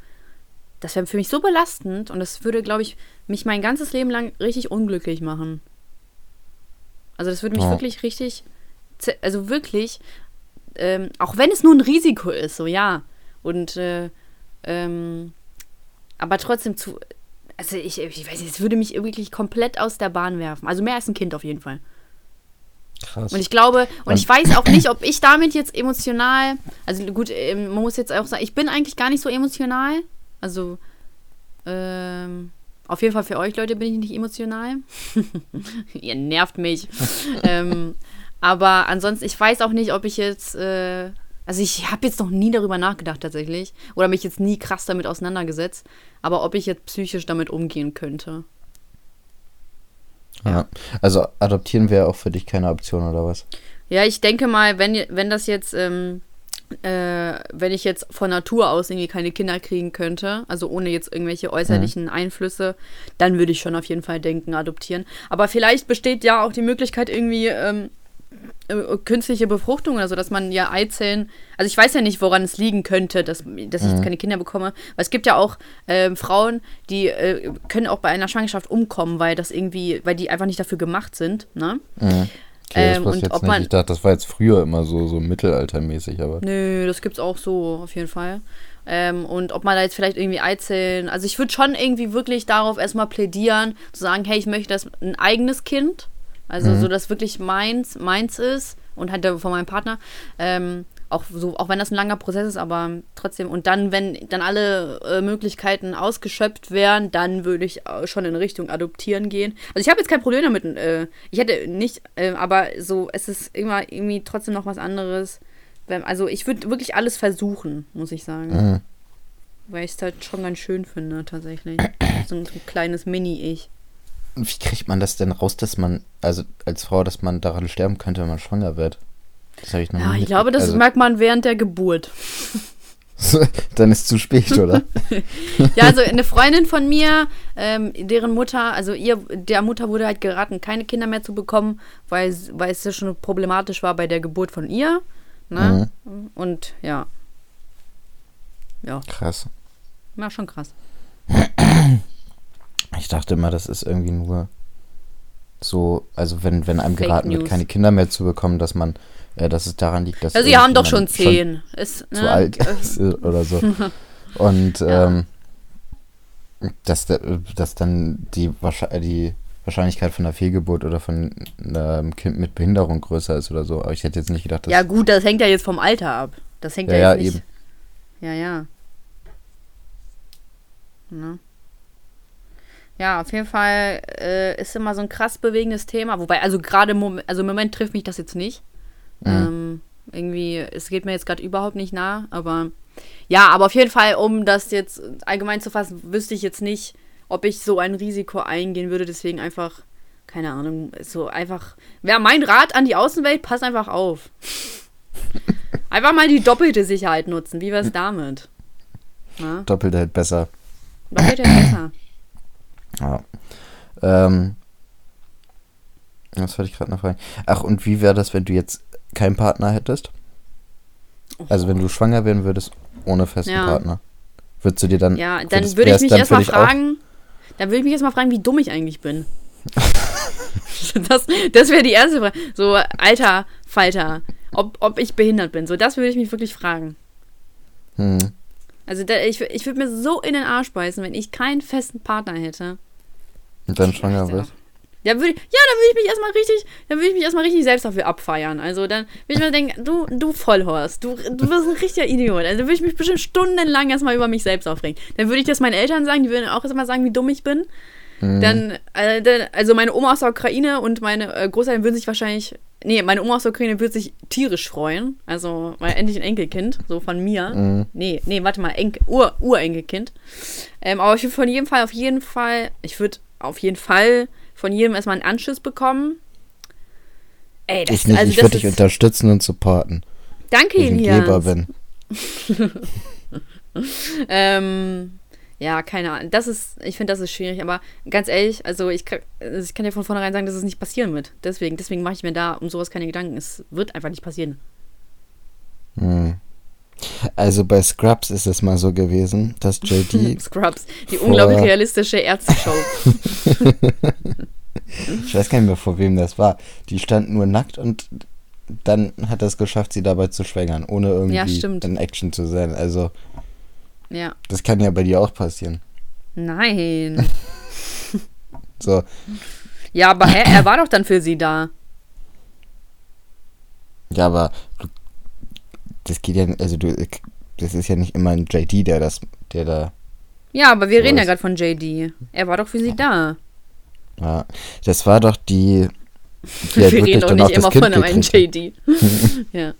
das wäre für mich so belastend und das würde, glaube ich, mich mein ganzes Leben lang richtig unglücklich machen. Also das würde mich Ja. wirklich richtig, also wirklich, ähm, auch wenn es nur ein Risiko ist, so ja. Und, äh, ähm, aber trotzdem zu, also ich, ich weiß nicht, es würde mich wirklich komplett aus der Bahn werfen. Also mehr als ein Kind auf jeden Fall. Krass. Und ich glaube, und ich weiß auch nicht, ob ich damit jetzt emotional, also gut, ähm, man muss jetzt auch sagen, ich bin eigentlich gar nicht so emotional. Also, ähm, auf jeden Fall für euch Leute bin ich nicht emotional. Ihr nervt mich. ähm, aber ansonsten, ich weiß auch nicht, ob ich jetzt, äh, also ich habe jetzt noch nie darüber nachgedacht tatsächlich. Oder mich jetzt nie krass damit auseinandergesetzt. Aber ob ich jetzt psychisch damit umgehen könnte. ja. Also adoptieren wäre auch für dich keine Option oder was? Ja, ich denke mal, wenn, wenn das jetzt, ähm, äh, wenn ich jetzt von Natur aus irgendwie keine Kinder kriegen könnte, also ohne jetzt irgendwelche äußerlichen Einflüsse, dann würde ich schon auf jeden Fall denken, adoptieren. Aber vielleicht besteht ja auch die Möglichkeit irgendwie ähm, äh, künstliche Befruchtung, also dass man ja Eizellen, also ich weiß ja nicht, woran es liegen könnte, dass, dass ich jetzt keine Kinder bekomme, weil es gibt ja auch ähm, Frauen, die äh, können auch bei einer Schwangerschaft umkommen, weil das irgendwie, weil die einfach nicht dafür gemacht sind, ne? Mhm. Okay, ähm, das jetzt nicht. ich dachte, das war jetzt früher immer so, so mittelaltermäßig, aber. Nö, das gibt's auch so, auf jeden Fall. Ähm, und ob man da jetzt vielleicht irgendwie Eizellen. Also ich würde schon irgendwie wirklich darauf erstmal plädieren, zu sagen, hey, ich möchte das ein eigenes Kind. Also mhm. so, dass wirklich meins, meins ist und halt von meinem Partner. Ähm, auch so, auch wenn das ein langer Prozess ist, aber trotzdem. Und dann, wenn dann alle äh, Möglichkeiten ausgeschöpft wären, dann würde ich schon in Richtung Adoptieren gehen. Also ich habe jetzt kein Problem damit. Äh, ich hätte nicht, äh, aber so, es ist immer irgendwie trotzdem noch was anderes. Wenn, also ich würde wirklich alles versuchen, muss ich sagen. Mhm. Weil ich es halt schon ganz schön finde, tatsächlich. so ein, so ein kleines Mini-Ich. Und wie kriegt man das denn raus, dass man, also als Frau, dass man daran sterben könnte, wenn man schwanger wird? Das habe ich noch Ja, ich glaube, das also, merkt man während der Geburt. Dann ist zu spät, oder? ja, also eine Freundin von mir, ähm, deren Mutter, also ihr, der Mutter wurde halt geraten, keine Kinder mehr zu bekommen, weil, weil es ja schon problematisch war bei der Geburt von ihr. Ne? Mhm. Und ja. Ja. Krass. Ja, schon krass. Ich dachte immer, das ist irgendwie nur so, also wenn, wenn einem Fake geraten News. wird, keine Kinder mehr zu bekommen, dass man ja, dass es daran liegt, dass. Also, sie haben doch schon zehn. Schon ist, ne? Zu alt ist oder so. Und ja. ähm, dass, dass dann die, die Wahrscheinlichkeit von einer Fehlgeburt oder von einem Kind mit Behinderung größer ist oder so. Aber ich hätte jetzt nicht gedacht, dass. Ja, gut, das hängt ja jetzt vom Alter ab. Das hängt ja, ja, jetzt nicht. Eben. Ja, ja. Ne? Ja, auf jeden Fall äh, ist immer so ein krass bewegendes Thema. Wobei, also gerade im also im Moment trifft mich das jetzt nicht. Mhm. Ähm, irgendwie, es geht mir jetzt gerade überhaupt nicht nah, aber ja, aber auf jeden Fall, um das jetzt allgemein zu fassen, wüsste ich jetzt nicht, ob ich so ein Risiko eingehen würde. Deswegen einfach, keine Ahnung, so einfach. Wäre mein Rat an die Außenwelt, pass einfach auf. einfach mal die doppelte Sicherheit nutzen. Wie wäre es damit? Na? Doppelte hält besser. Doppelte hält besser. Ja. Ähm, was wollte ich gerade noch fragen? Ach, und wie wäre das, wenn du jetzt keinen Partner hättest? Also wenn du schwanger werden würdest ohne festen ja. Partner. Würdest du dir dann. Ja, dann würde ich mich erstmal fragen. Dann würde ich mich erstmal fragen, wie dumm ich eigentlich bin. das das wäre die erste Frage. So, alter Falter, ob, ob ich behindert bin. So, das würde ich mich wirklich fragen. Hm. Also da, ich, ich würde mir so in den Arsch beißen, wenn ich keinen festen Partner hätte. Und dann schwanger wirst. Ja, würd, ja, dann würde ich mich erstmal richtig, dann würde ich mich erstmal richtig selbst dafür abfeiern. Also dann würde ich mir denken, du, du Vollhorst, du, du bist ein richtiger Idiot. Also würde ich mich bestimmt stundenlang erstmal über mich selbst aufregen. Dann würde ich das meinen Eltern sagen, die würden auch erstmal sagen, wie dumm ich bin. Mhm. Dann, äh, dann, also meine Oma aus der Ukraine und meine äh, Großeltern würden sich wahrscheinlich, nee, meine Oma aus der Ukraine würde sich tierisch freuen. Also, weil endlich ein Enkelkind, so von mir. Mhm. Nee, nee, warte mal, Enkel, Ur, Urenkelkind. Ähm, aber ich würde von jedem Fall, auf jeden Fall, ich würde auf jeden Fall von jedem erstmal einen Anschiss bekommen. Ey, das, ich nicht, also ich würde dich unterstützen und supporten. Danke, Elias. bin. ähm, ja, keine Ahnung. Das ist, ich finde, das ist schwierig, aber ganz ehrlich, also ich kann, also ich kann ja von vornherein sagen, dass es nicht passieren wird. Deswegen, deswegen mache ich mir da um sowas keine Gedanken. Es wird einfach nicht passieren. Hm. Also bei Scrubs ist es mal so gewesen, dass JD. Scrubs, die unglaublich realistische Ärzteshow. ich weiß gar nicht mehr, vor wem das war. Die stand nur nackt und dann hat er es geschafft, sie dabei zu schwängern, ohne irgendwie ja, in Action zu sein. Also. Ja. Das kann ja bei dir auch passieren. Nein. so. Ja, aber hä, er war doch dann für sie da. Ja, aber das geht ja, also du, das ist ja nicht immer ein JD, der das, der da. Ja, aber wir so reden ist. ja gerade von JD. Er war doch für sie da. Ja, das war doch die. die wir reden doch nicht immer kind von einem JD. ja.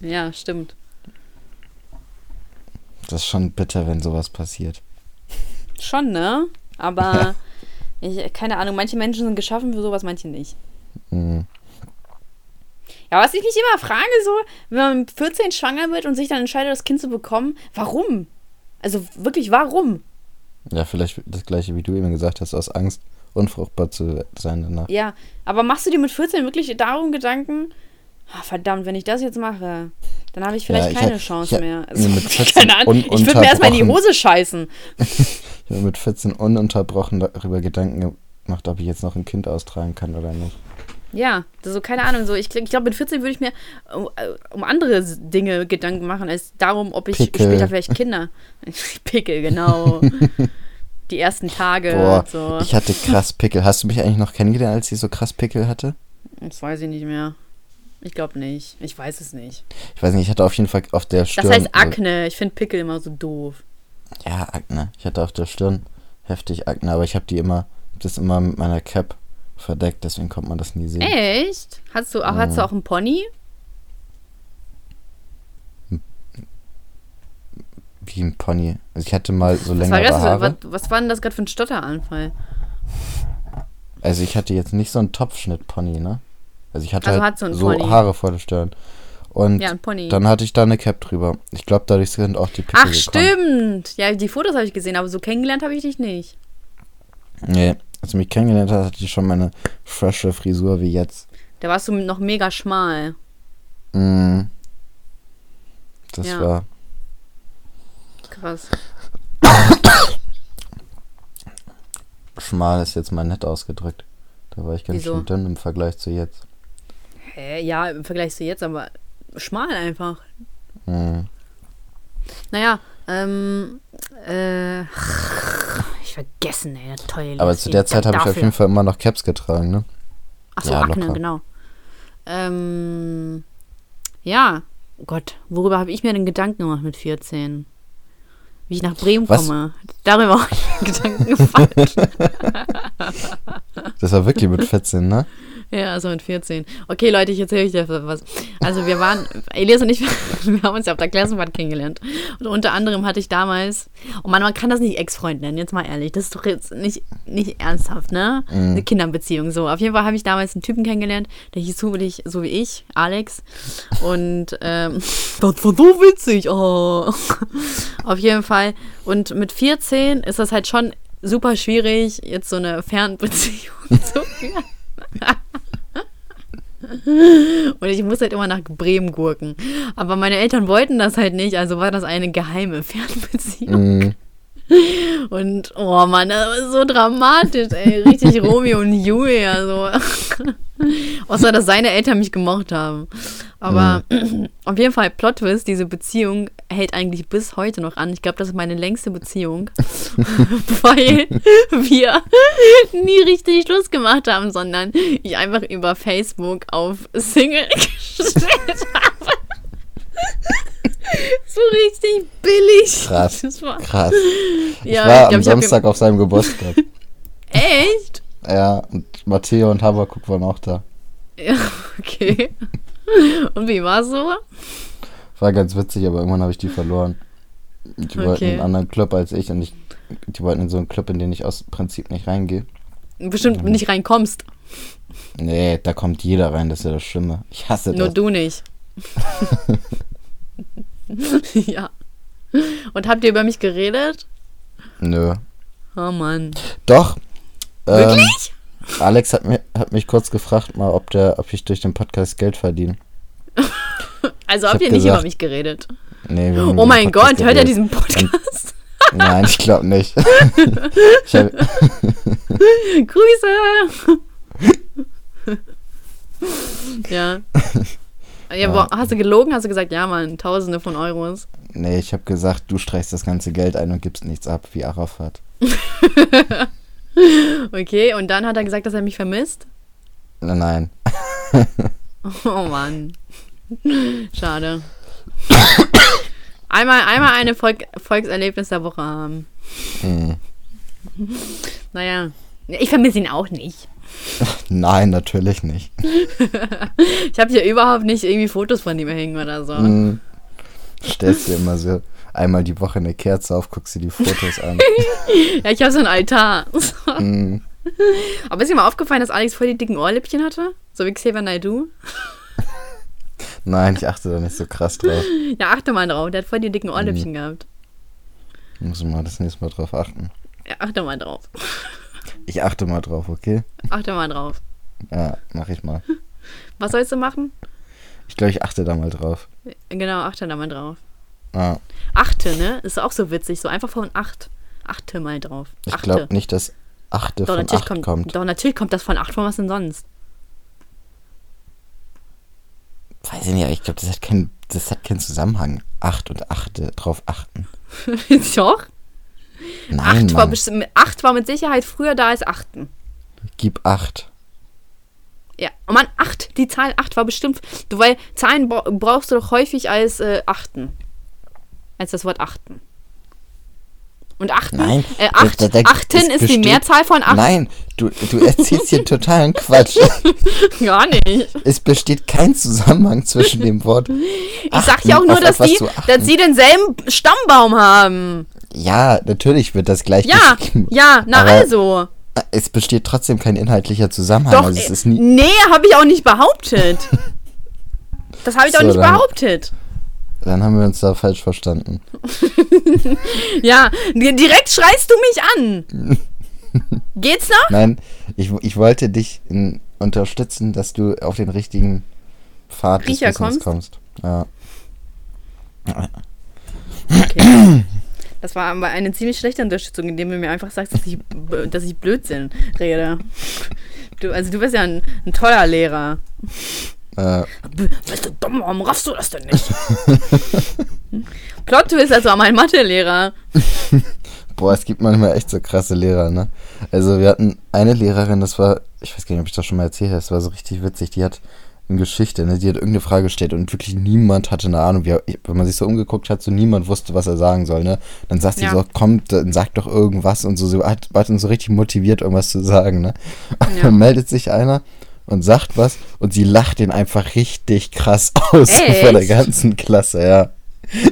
ja, stimmt. Das ist schon bitter, wenn sowas passiert. Schon, ne? Aber ich, keine Ahnung, manche Menschen sind geschaffen für sowas, manche nicht. Mhm. Ja, was ich mich immer frage, so, wenn man mit 14 schwanger wird und sich dann entscheidet, das Kind zu bekommen, warum? Also wirklich, warum? Ja, vielleicht das gleiche, wie du eben gesagt hast, aus Angst, unfruchtbar zu sein danach. Ja, aber machst du dir mit 14 wirklich darum Gedanken, oh, verdammt, wenn ich das jetzt mache, dann habe ich vielleicht ja, ich keine hab, Chance mehr. Also, keine Ahnung, ich würde mir erstmal in die Hose scheißen. ich habe mit 14 ununterbrochen darüber Gedanken gemacht, ob ich jetzt noch ein Kind austragen kann oder nicht. Ja, so keine Ahnung, so ich, ich glaube mit 14 würde ich mir um, äh, um, andere Dinge Gedanken machen, als darum, ob ich Pickel. später vielleicht Kinder. Pickel, genau. Die ersten Tage. Boah, so. Ich hatte krass Pickel. Hast du mich eigentlich noch kennengelernt, als ich so krass Pickel hatte? Das weiß ich nicht mehr. Ich glaube nicht. Ich weiß es nicht. Ich weiß nicht, ich hatte auf jeden Fall auf der Stirn. Das heißt Akne. Ich finde Pickel immer so doof. Ja, Akne. Ich hatte auf der Stirn heftig Akne, aber ich habe die immer, das immer mit meiner Cap verdeckt, deswegen konnte man das nie sehen. Echt? Hast du auch, mhm. hast du auch einen Pony? Wie ein Pony. Also ich hatte mal so längere was Haare. Was, was war denn das gerade für ein Stotteranfall? Also ich hatte jetzt nicht so einen Topfschnitt-Pony, ne? Also ich hatte also halt so, so Haare vor der Stirn. Und ja, dann hatte ich da eine Cap drüber. Ich glaube, dadurch sind auch die Pickel Ach, gekommen. stimmt. Ja, die Fotos habe ich gesehen, aber so kennengelernt habe ich dich nicht. Nee, als du mich kennengelernt hast, hatte ich schon meine frische Frisur wie jetzt. Da warst du noch mega schmal. Mm. Das ja. war. Krass. Schmal ist jetzt mal nett ausgedrückt. Da war ich ganz Wieso? schön dünn im Vergleich zu jetzt. Hä? Ja, im Vergleich zu jetzt, aber schmal einfach. Mhm. Naja, ähm, äh, ich vergessen, ey, der tolle Aber zu der Zeit habe ich auf jeden Fall immer noch Caps getragen, ne? Achso, ja, Akne, locker. genau. Ähm, ja, oh Gott, worüber habe ich mir denn Gedanken gemacht mit 14? Wie ich nach Bremen Was? komme. Darüber habe ich Gedanken gefallen. das war wirklich mit 14, ne? Ja, also mit 14. Okay, Leute, ich erzähle euch dir was. Also wir waren, Elias und ich, wir haben uns ja auf der Klassenfahrt kennengelernt. Und unter anderem hatte ich damals, oh Mann, man kann das nicht Ex-Freund nennen, jetzt mal ehrlich. Das ist doch jetzt nicht, nicht ernsthaft, ne? Mhm. Eine Kinderbeziehung, so. Auf jeden Fall habe ich damals einen Typen kennengelernt, der hieß zufällig so wie ich, Alex. Und ähm, das war so witzig, oh. Auf jeden Fall. Und mit 14 ist das halt schon super schwierig, jetzt so eine Fernbeziehung zu führen. Und ich muss halt immer nach Bremen gurken. Aber meine Eltern wollten das halt nicht, also war das eine geheime Fernbeziehung. Mm. Und, oh Mann, das war so dramatisch, ey. Richtig Romeo und Julia, so. Außer, dass seine Eltern mich gemocht haben. Aber mhm. auf jeden Fall, Plot Twist, diese Beziehung hält eigentlich bis heute noch an. Ich glaube, das ist meine längste Beziehung, weil wir nie richtig Schluss gemacht haben, sondern ich einfach über Facebook auf Single gestellt habe. so richtig billig. Krass. krass. Ich ja, war ich glaub, am Samstag auf seinem Geburtstag. Echt? Ja, und Matteo und Habakuk waren auch da. Ja, okay. Und wie war es so? War ganz witzig, aber irgendwann habe ich die verloren. Die okay. wollten einen anderen Club als ich und ich, die wollten in so einen Club, in den ich aus Prinzip nicht reingehe. Bestimmt nicht reinkommst. Nee, da kommt jeder rein, das ist ja das Schlimme. Ich hasse Nur das. Nur du nicht. ja. Und habt ihr über mich geredet? Nö. Oh Mann. Doch. Wirklich? Ähm, Alex hat, mir, hat mich kurz gefragt, mal, ob, der, ob ich durch den Podcast Geld verdiene. also habt ihr nicht gesagt, über mich geredet? Nee, wir Oh mein Gott, geredet. hört er diesen Podcast? Nein, ich glaube nicht. ich hab, Grüße! ja. Ja, boah, hast du gelogen? Hast du gesagt, ja, Mann, Tausende von Euros? Nee, ich habe gesagt, du streichst das ganze Geld ein und gibst nichts ab, wie Arafat. okay, und dann hat er gesagt, dass er mich vermisst? Nein. oh Mann. Schade. Einmal, einmal eine Volk Volkserlebnis der Woche haben. Mhm. Naja, ich vermisse ihn auch nicht. Nein, natürlich nicht. ich habe hier überhaupt nicht irgendwie Fotos von ihm hängen oder so. Mm. Stellst dir immer so einmal die Woche eine Kerze auf, guckst dir die Fotos an. ja, ich habe so ein Altar. mm. Aber ist dir mal aufgefallen, dass Alex voll die dicken Ohrläppchen hatte? So wie Xavier Naidoo? Nein, ich achte da nicht so krass drauf. Ja, achte mal drauf. Der hat voll die dicken Ohrläppchen mm. gehabt. Muss mal das nächste Mal drauf achten. Ja, achte mal drauf. Ich achte mal drauf, okay? Achte mal drauf. Ja, mach ich mal. Was sollst du machen? Ich glaube, ich achte da mal drauf. Genau, achte da mal drauf. Ah. Achte, ne? Ist auch so witzig. So einfach von acht. Achte mal drauf. Achte. Ich glaube nicht, dass achte doch, von acht kommt, kommt. Doch, natürlich kommt das von acht. Von was denn sonst? Weiß ich nicht, aber ich glaube, das hat keinen, das hat keinen Zusammenhang. Acht und achte drauf achten. Doch. Nein, Acht war, bestimmt- acht war mit Sicherheit früher da als achten. Gib acht. Ja, oh Mann, acht, die Zahl acht war bestimmt. Du, weil Zahlen bra- brauchst du doch häufig als äh, achten. Als das Wort achten. Und achten? Nein. Äh, acht, da- da- achten es ist die besteht- Mehrzahl von acht. Nein, du, du erzählst hier totalen Quatsch. Gar nicht. Es besteht kein Zusammenhang zwischen dem Wort. Ich sag ja auch nur, dass die, dass sie denselben Stammbaum haben. Ja, natürlich wird das gleich Ja, geschrieben. ja, na also. Es besteht trotzdem kein inhaltlicher Zusammenhang. Doch, also es äh, ist nie, nee, habe ich auch nicht behauptet. Das habe ich auch So, nicht dann- behauptet. Dann haben wir uns da falsch verstanden. Ja, di- direkt schreist du mich an. Geht's noch? Nein, ich, ich wollte dich in, unterstützen, dass du auf den richtigen Pfad des Riecher Wissens kommst? kommst. Ja. Okay. Das war aber eine ziemlich schlechte Unterstützung, indem du mir einfach sagst, dass ich, dass ich Blödsinn rede. Du, also du bist ja ein, ein toller Lehrer. Äh, Bist du dumm? Warum raffst du das denn nicht? Plot Twist, also mein Mathelehrer. boah, es gibt manchmal echt so krasse Lehrer, ne? Also wir hatten eine Lehrerin, das war, ich weiß gar nicht, ob ich das schon mal erzählt habe, das war so richtig witzig, die hat in Geschichte, ne, die hat irgendeine Frage gestellt und wirklich niemand hatte eine Ahnung, wie, wenn man sich so umgeguckt hat, so niemand wusste, was er sagen soll, ne? Dann sagt sie Ja. so, kommt, dann sag doch irgendwas und so, sie hat, hat uns so richtig motiviert, irgendwas zu sagen, ne? Und Ja. dann meldet sich einer und sagt was und sie lacht den einfach richtig krass aus Echt? vor der ganzen Klasse, ja.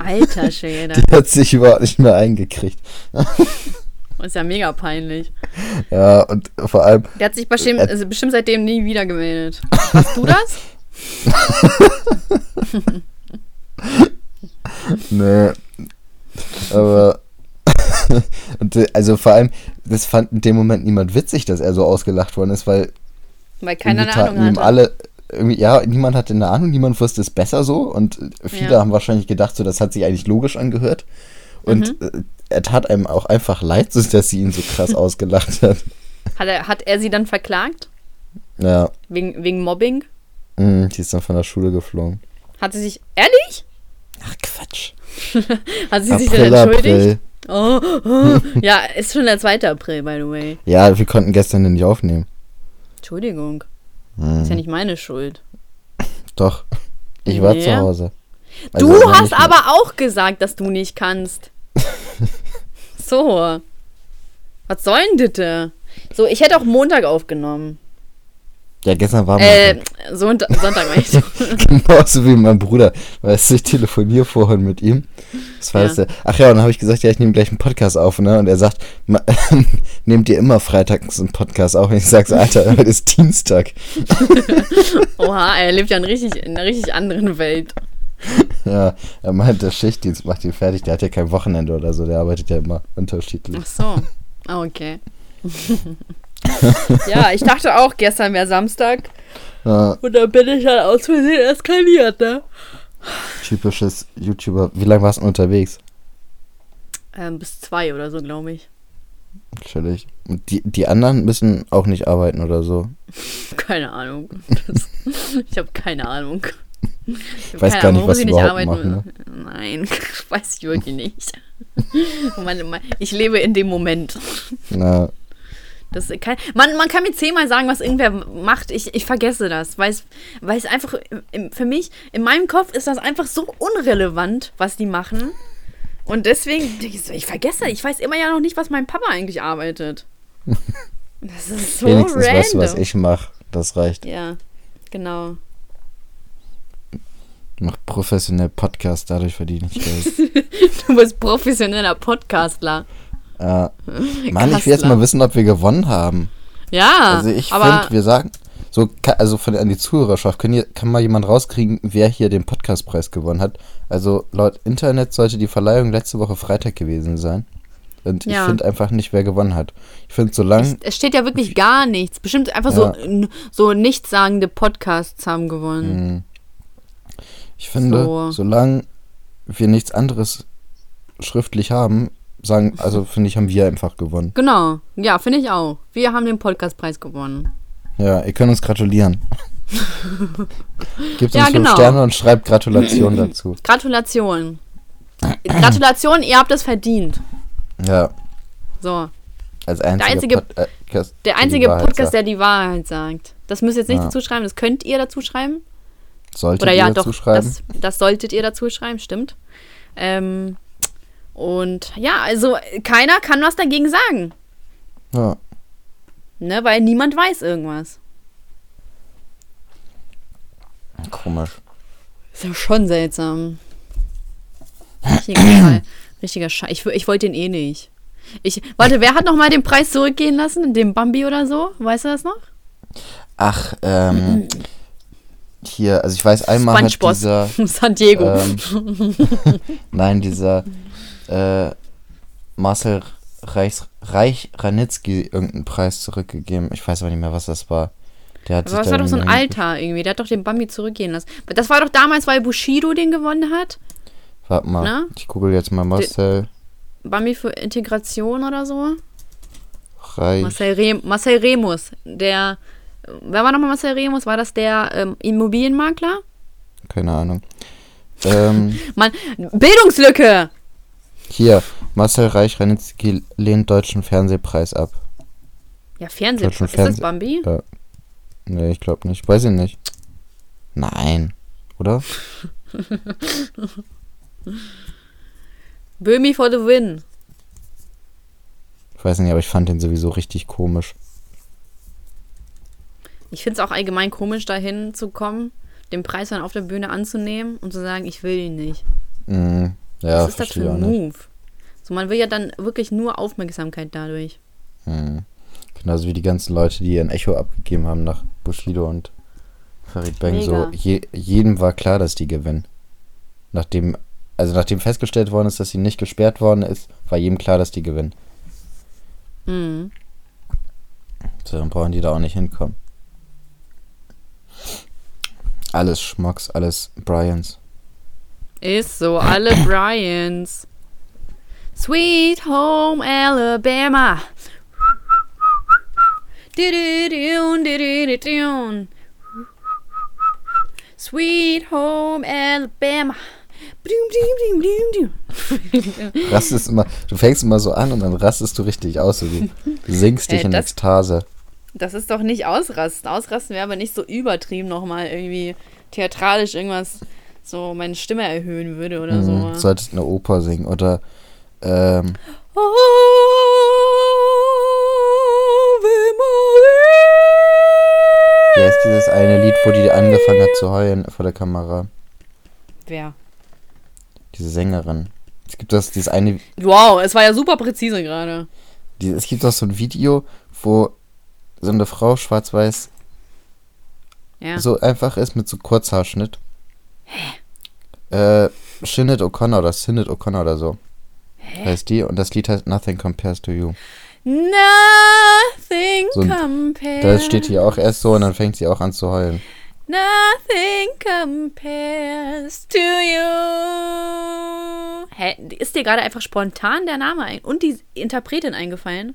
Alter Schwede. Die hat sich überhaupt nicht mehr eingekriegt. Ist ja mega peinlich. Ja, und vor allem, Der hat sich bestimmt, Äh, also bestimmt seitdem nie wieder gemeldet. Hast du das? Nee. Aber. und, äh, also vor allem, das fand in dem Moment niemand witzig, dass er so ausgelacht worden ist, weil Weil keiner eine Ahnung hatte. alle. Ja, niemand hatte eine Ahnung, niemand wusste es besser so und viele Ja. haben wahrscheinlich gedacht, so das hat sich eigentlich logisch angehört. Und Mhm. äh, er tat einem auch einfach leid, so dass sie ihn so krass ausgelacht hat. Hat er, hat er sie dann verklagt? Ja, Wegen, wegen Mobbing? mh, die ist dann von der Schule geflogen. Hat sie sich. Ehrlich? Ach Quatsch. Hat sie sich dann April, entschuldigt? April. Oh, oh. Ja, ist schon der 2. April, by the way. Ja, wir konnten gestern den nicht aufnehmen. Entschuldigung. Hm, Ist ja nicht meine Schuld. Doch. Ich war Nee. zu Hause. Du Also, hast nicht- aber auch gesagt, dass du nicht kannst. so. Was soll denn bitte? So, ich hätte auch Montag aufgenommen. Ja, gestern war Äh, Montag. Sonntag, Sonntag ich. Genauso wie mein Bruder. Weißt du, ich telefoniere vorhin mit ihm. Das war Ja. das der, ach ja, und dann habe ich gesagt, ja, ich nehme gleich einen Podcast auf, ne? Und er sagt, nehmt ihr immer freitags einen Podcast auf? Und ich sage so, Alter, heute ist Dienstag. Oha, er lebt ja in, richtig, in einer richtig anderen Welt. Ja, er meint, der Schichtdienst macht ihn fertig. Der hat ja kein Wochenende oder so. Der arbeitet ja immer unterschiedlich. Ach so. Ah, okay. ja, ich dachte auch, gestern wäre Samstag. Ja, Und dann bin ich halt aus Versehen eskaliert, ne? typisches YouTuber. Wie lange warst du unterwegs? Ähm, bis zwei oder so, glaube ich. Chillig. Und die, die anderen müssen auch nicht arbeiten oder so. Keine Ahnung. Das, ich habe keine Ahnung. Ich hab Weiß keine gar Ahnung, nicht, was sie überhaupt machen, ne? Nein, weiß ich wirklich nicht. Ich lebe in dem Moment. Na, Das kann, man, man kann mir zehnmal sagen, was irgendwer macht. Ich, ich vergesse das. Weil es, weil es einfach, für mich, in meinem Kopf ist das einfach so unrelevant, was die machen. Und deswegen, ich, ich vergesse, ich weiß immer ja noch nicht, was mein Papa eigentlich arbeitet. Das ist so wenigstens random. weißt du, was ich mache. Das reicht. Ja, genau. Ich mach professionell Podcast, dadurch verdiene ich Geld. Du bist professioneller Podcastler. Ja. Mann, ich will jetzt mal wissen, ob wir gewonnen haben. Ja, Also ich finde, wir sagen, so, also von an die Zuhörerschaft, können hier, kann mal jemand rauskriegen, wer hier den Podcastpreis gewonnen hat. Also laut Internet sollte die Verleihung letzte Woche Freitag gewesen sein. Und ich Ja. finde einfach nicht, wer gewonnen hat. Ich finde, solange, es steht ja wirklich gar nichts. Bestimmt einfach Ja. so, so nichtssagende Podcasts haben gewonnen. mh, ich finde, So. solange wir nichts anderes schriftlich haben, sagen, also finde ich, haben wir einfach gewonnen. Genau, ja, finde ich auch. Wir haben den Podcastpreis gewonnen. Ja, ihr könnt uns gratulieren. Gebt uns ja, genau. Sterne und schreibt Gratulation dazu. Gratulation. Gratulation, ihr habt es verdient. Ja. So. Als einziger der einzige, Podcast, der einzige Podcast, der die Wahrheit sagt. Das müsst ihr jetzt nicht ja. dazu schreiben, das könnt ihr dazu schreiben. Solltet Oder, ihr ja, dazu doch, schreiben? Das, das solltet ihr dazu schreiben, stimmt. Ähm, und ja, also keiner kann was dagegen sagen. Ja. Ne, weil niemand weiß irgendwas. Komisch. Ist ja schon seltsam. Richtiger, richtiger Scheiß. Ich, ich wollte den eh nicht. Ich, warte, wer hat noch mal den Preis zurückgehen lassen? Dem Bambi oder so? Weißt du das noch? Ach, ähm, hier, also ich weiß einmal SpongeBob. hat dieser San Diego. Ähm, nein, dieser äh, Marcel Reichs, Reich Ranitzky irgendeinen Preis zurückgegeben. Ich weiß aber nicht mehr, was das war. Der hat aber das war doch so ein Alter irgendwie. Der hat doch den Bambi zurückgehen lassen. Das war doch damals, weil Bushido den gewonnen hat. Warte mal, Na? ich google jetzt mal Marcel. Bambi für Integration oder so? Reich. Marcel, Re Marcel Remus, der. Wer war nochmal Marcel Remus? War das der ähm, Immobilienmakler? Keine Ahnung. Ähm, Mann, Bildungslücke! Hier, Marcel Reich-Ranitzky lehnt Deutschen Fernsehpreis ab. Ja, Fernsehpreis. Ist Fernseh das Bambi? Ja. Nee, ich glaube nicht. Weiß ich nicht. Nein. Oder? Böhmi for the win. Ich weiß nicht, aber ich fand den sowieso richtig komisch. Ich finde es auch allgemein komisch, dahin zu kommen, den Preis dann auf der Bühne anzunehmen und zu sagen, ich will ihn nicht. Mm, ja, Was ist das für ein Move? So, man will ja dann wirklich nur Aufmerksamkeit dadurch. Mm. Genauso wie die ganzen Leute, die ihren Echo abgegeben haben nach Bushido und Farid Bang. So, je, jedem war klar, dass die gewinnen. Nachdem also nachdem festgestellt worden ist, dass sie nicht gesperrt worden ist, war jedem klar, dass die gewinnen. Mhm. So, dann brauchen die da auch nicht hinkommen. Alles Schmocks, alles Bryans. Ist so, alle Bryans. Sweet Home Alabama. Sweet Home Alabama. Rastest immer, du fängst immer so an und dann rastest du richtig aus. du, singst dich äh, in Ekstase. Das ist doch nicht ausrasten. Ausrasten wäre aber nicht so übertrieben nochmal irgendwie theatralisch irgendwas so meine Stimme erhöhen würde oder mhm, so. Du solltest eine Oper singen oder ähm, oh, Wie heißt dieses eine Lied, wo die angefangen hat zu heulen vor der Kamera? Wer? diese Sängerin. Es gibt das, dieses eine. Wow, es war ja super präzise gerade. Es gibt auch so ein Video, wo so eine Frau schwarz-weiß ja. so einfach ist mit so Kurzhaarschnitt. Hä? Äh, Shinnet O'Connor oder Sinnet O'Connor oder so. Hä? Heißt die und das Lied heißt Nothing Compares to You. Nothing so, compares. Das steht hier auch erst so und dann fängt sie auch an zu heulen. Nothing compares to you. Hä? Ist dir gerade einfach spontan der Name ein und die Interpretin eingefallen?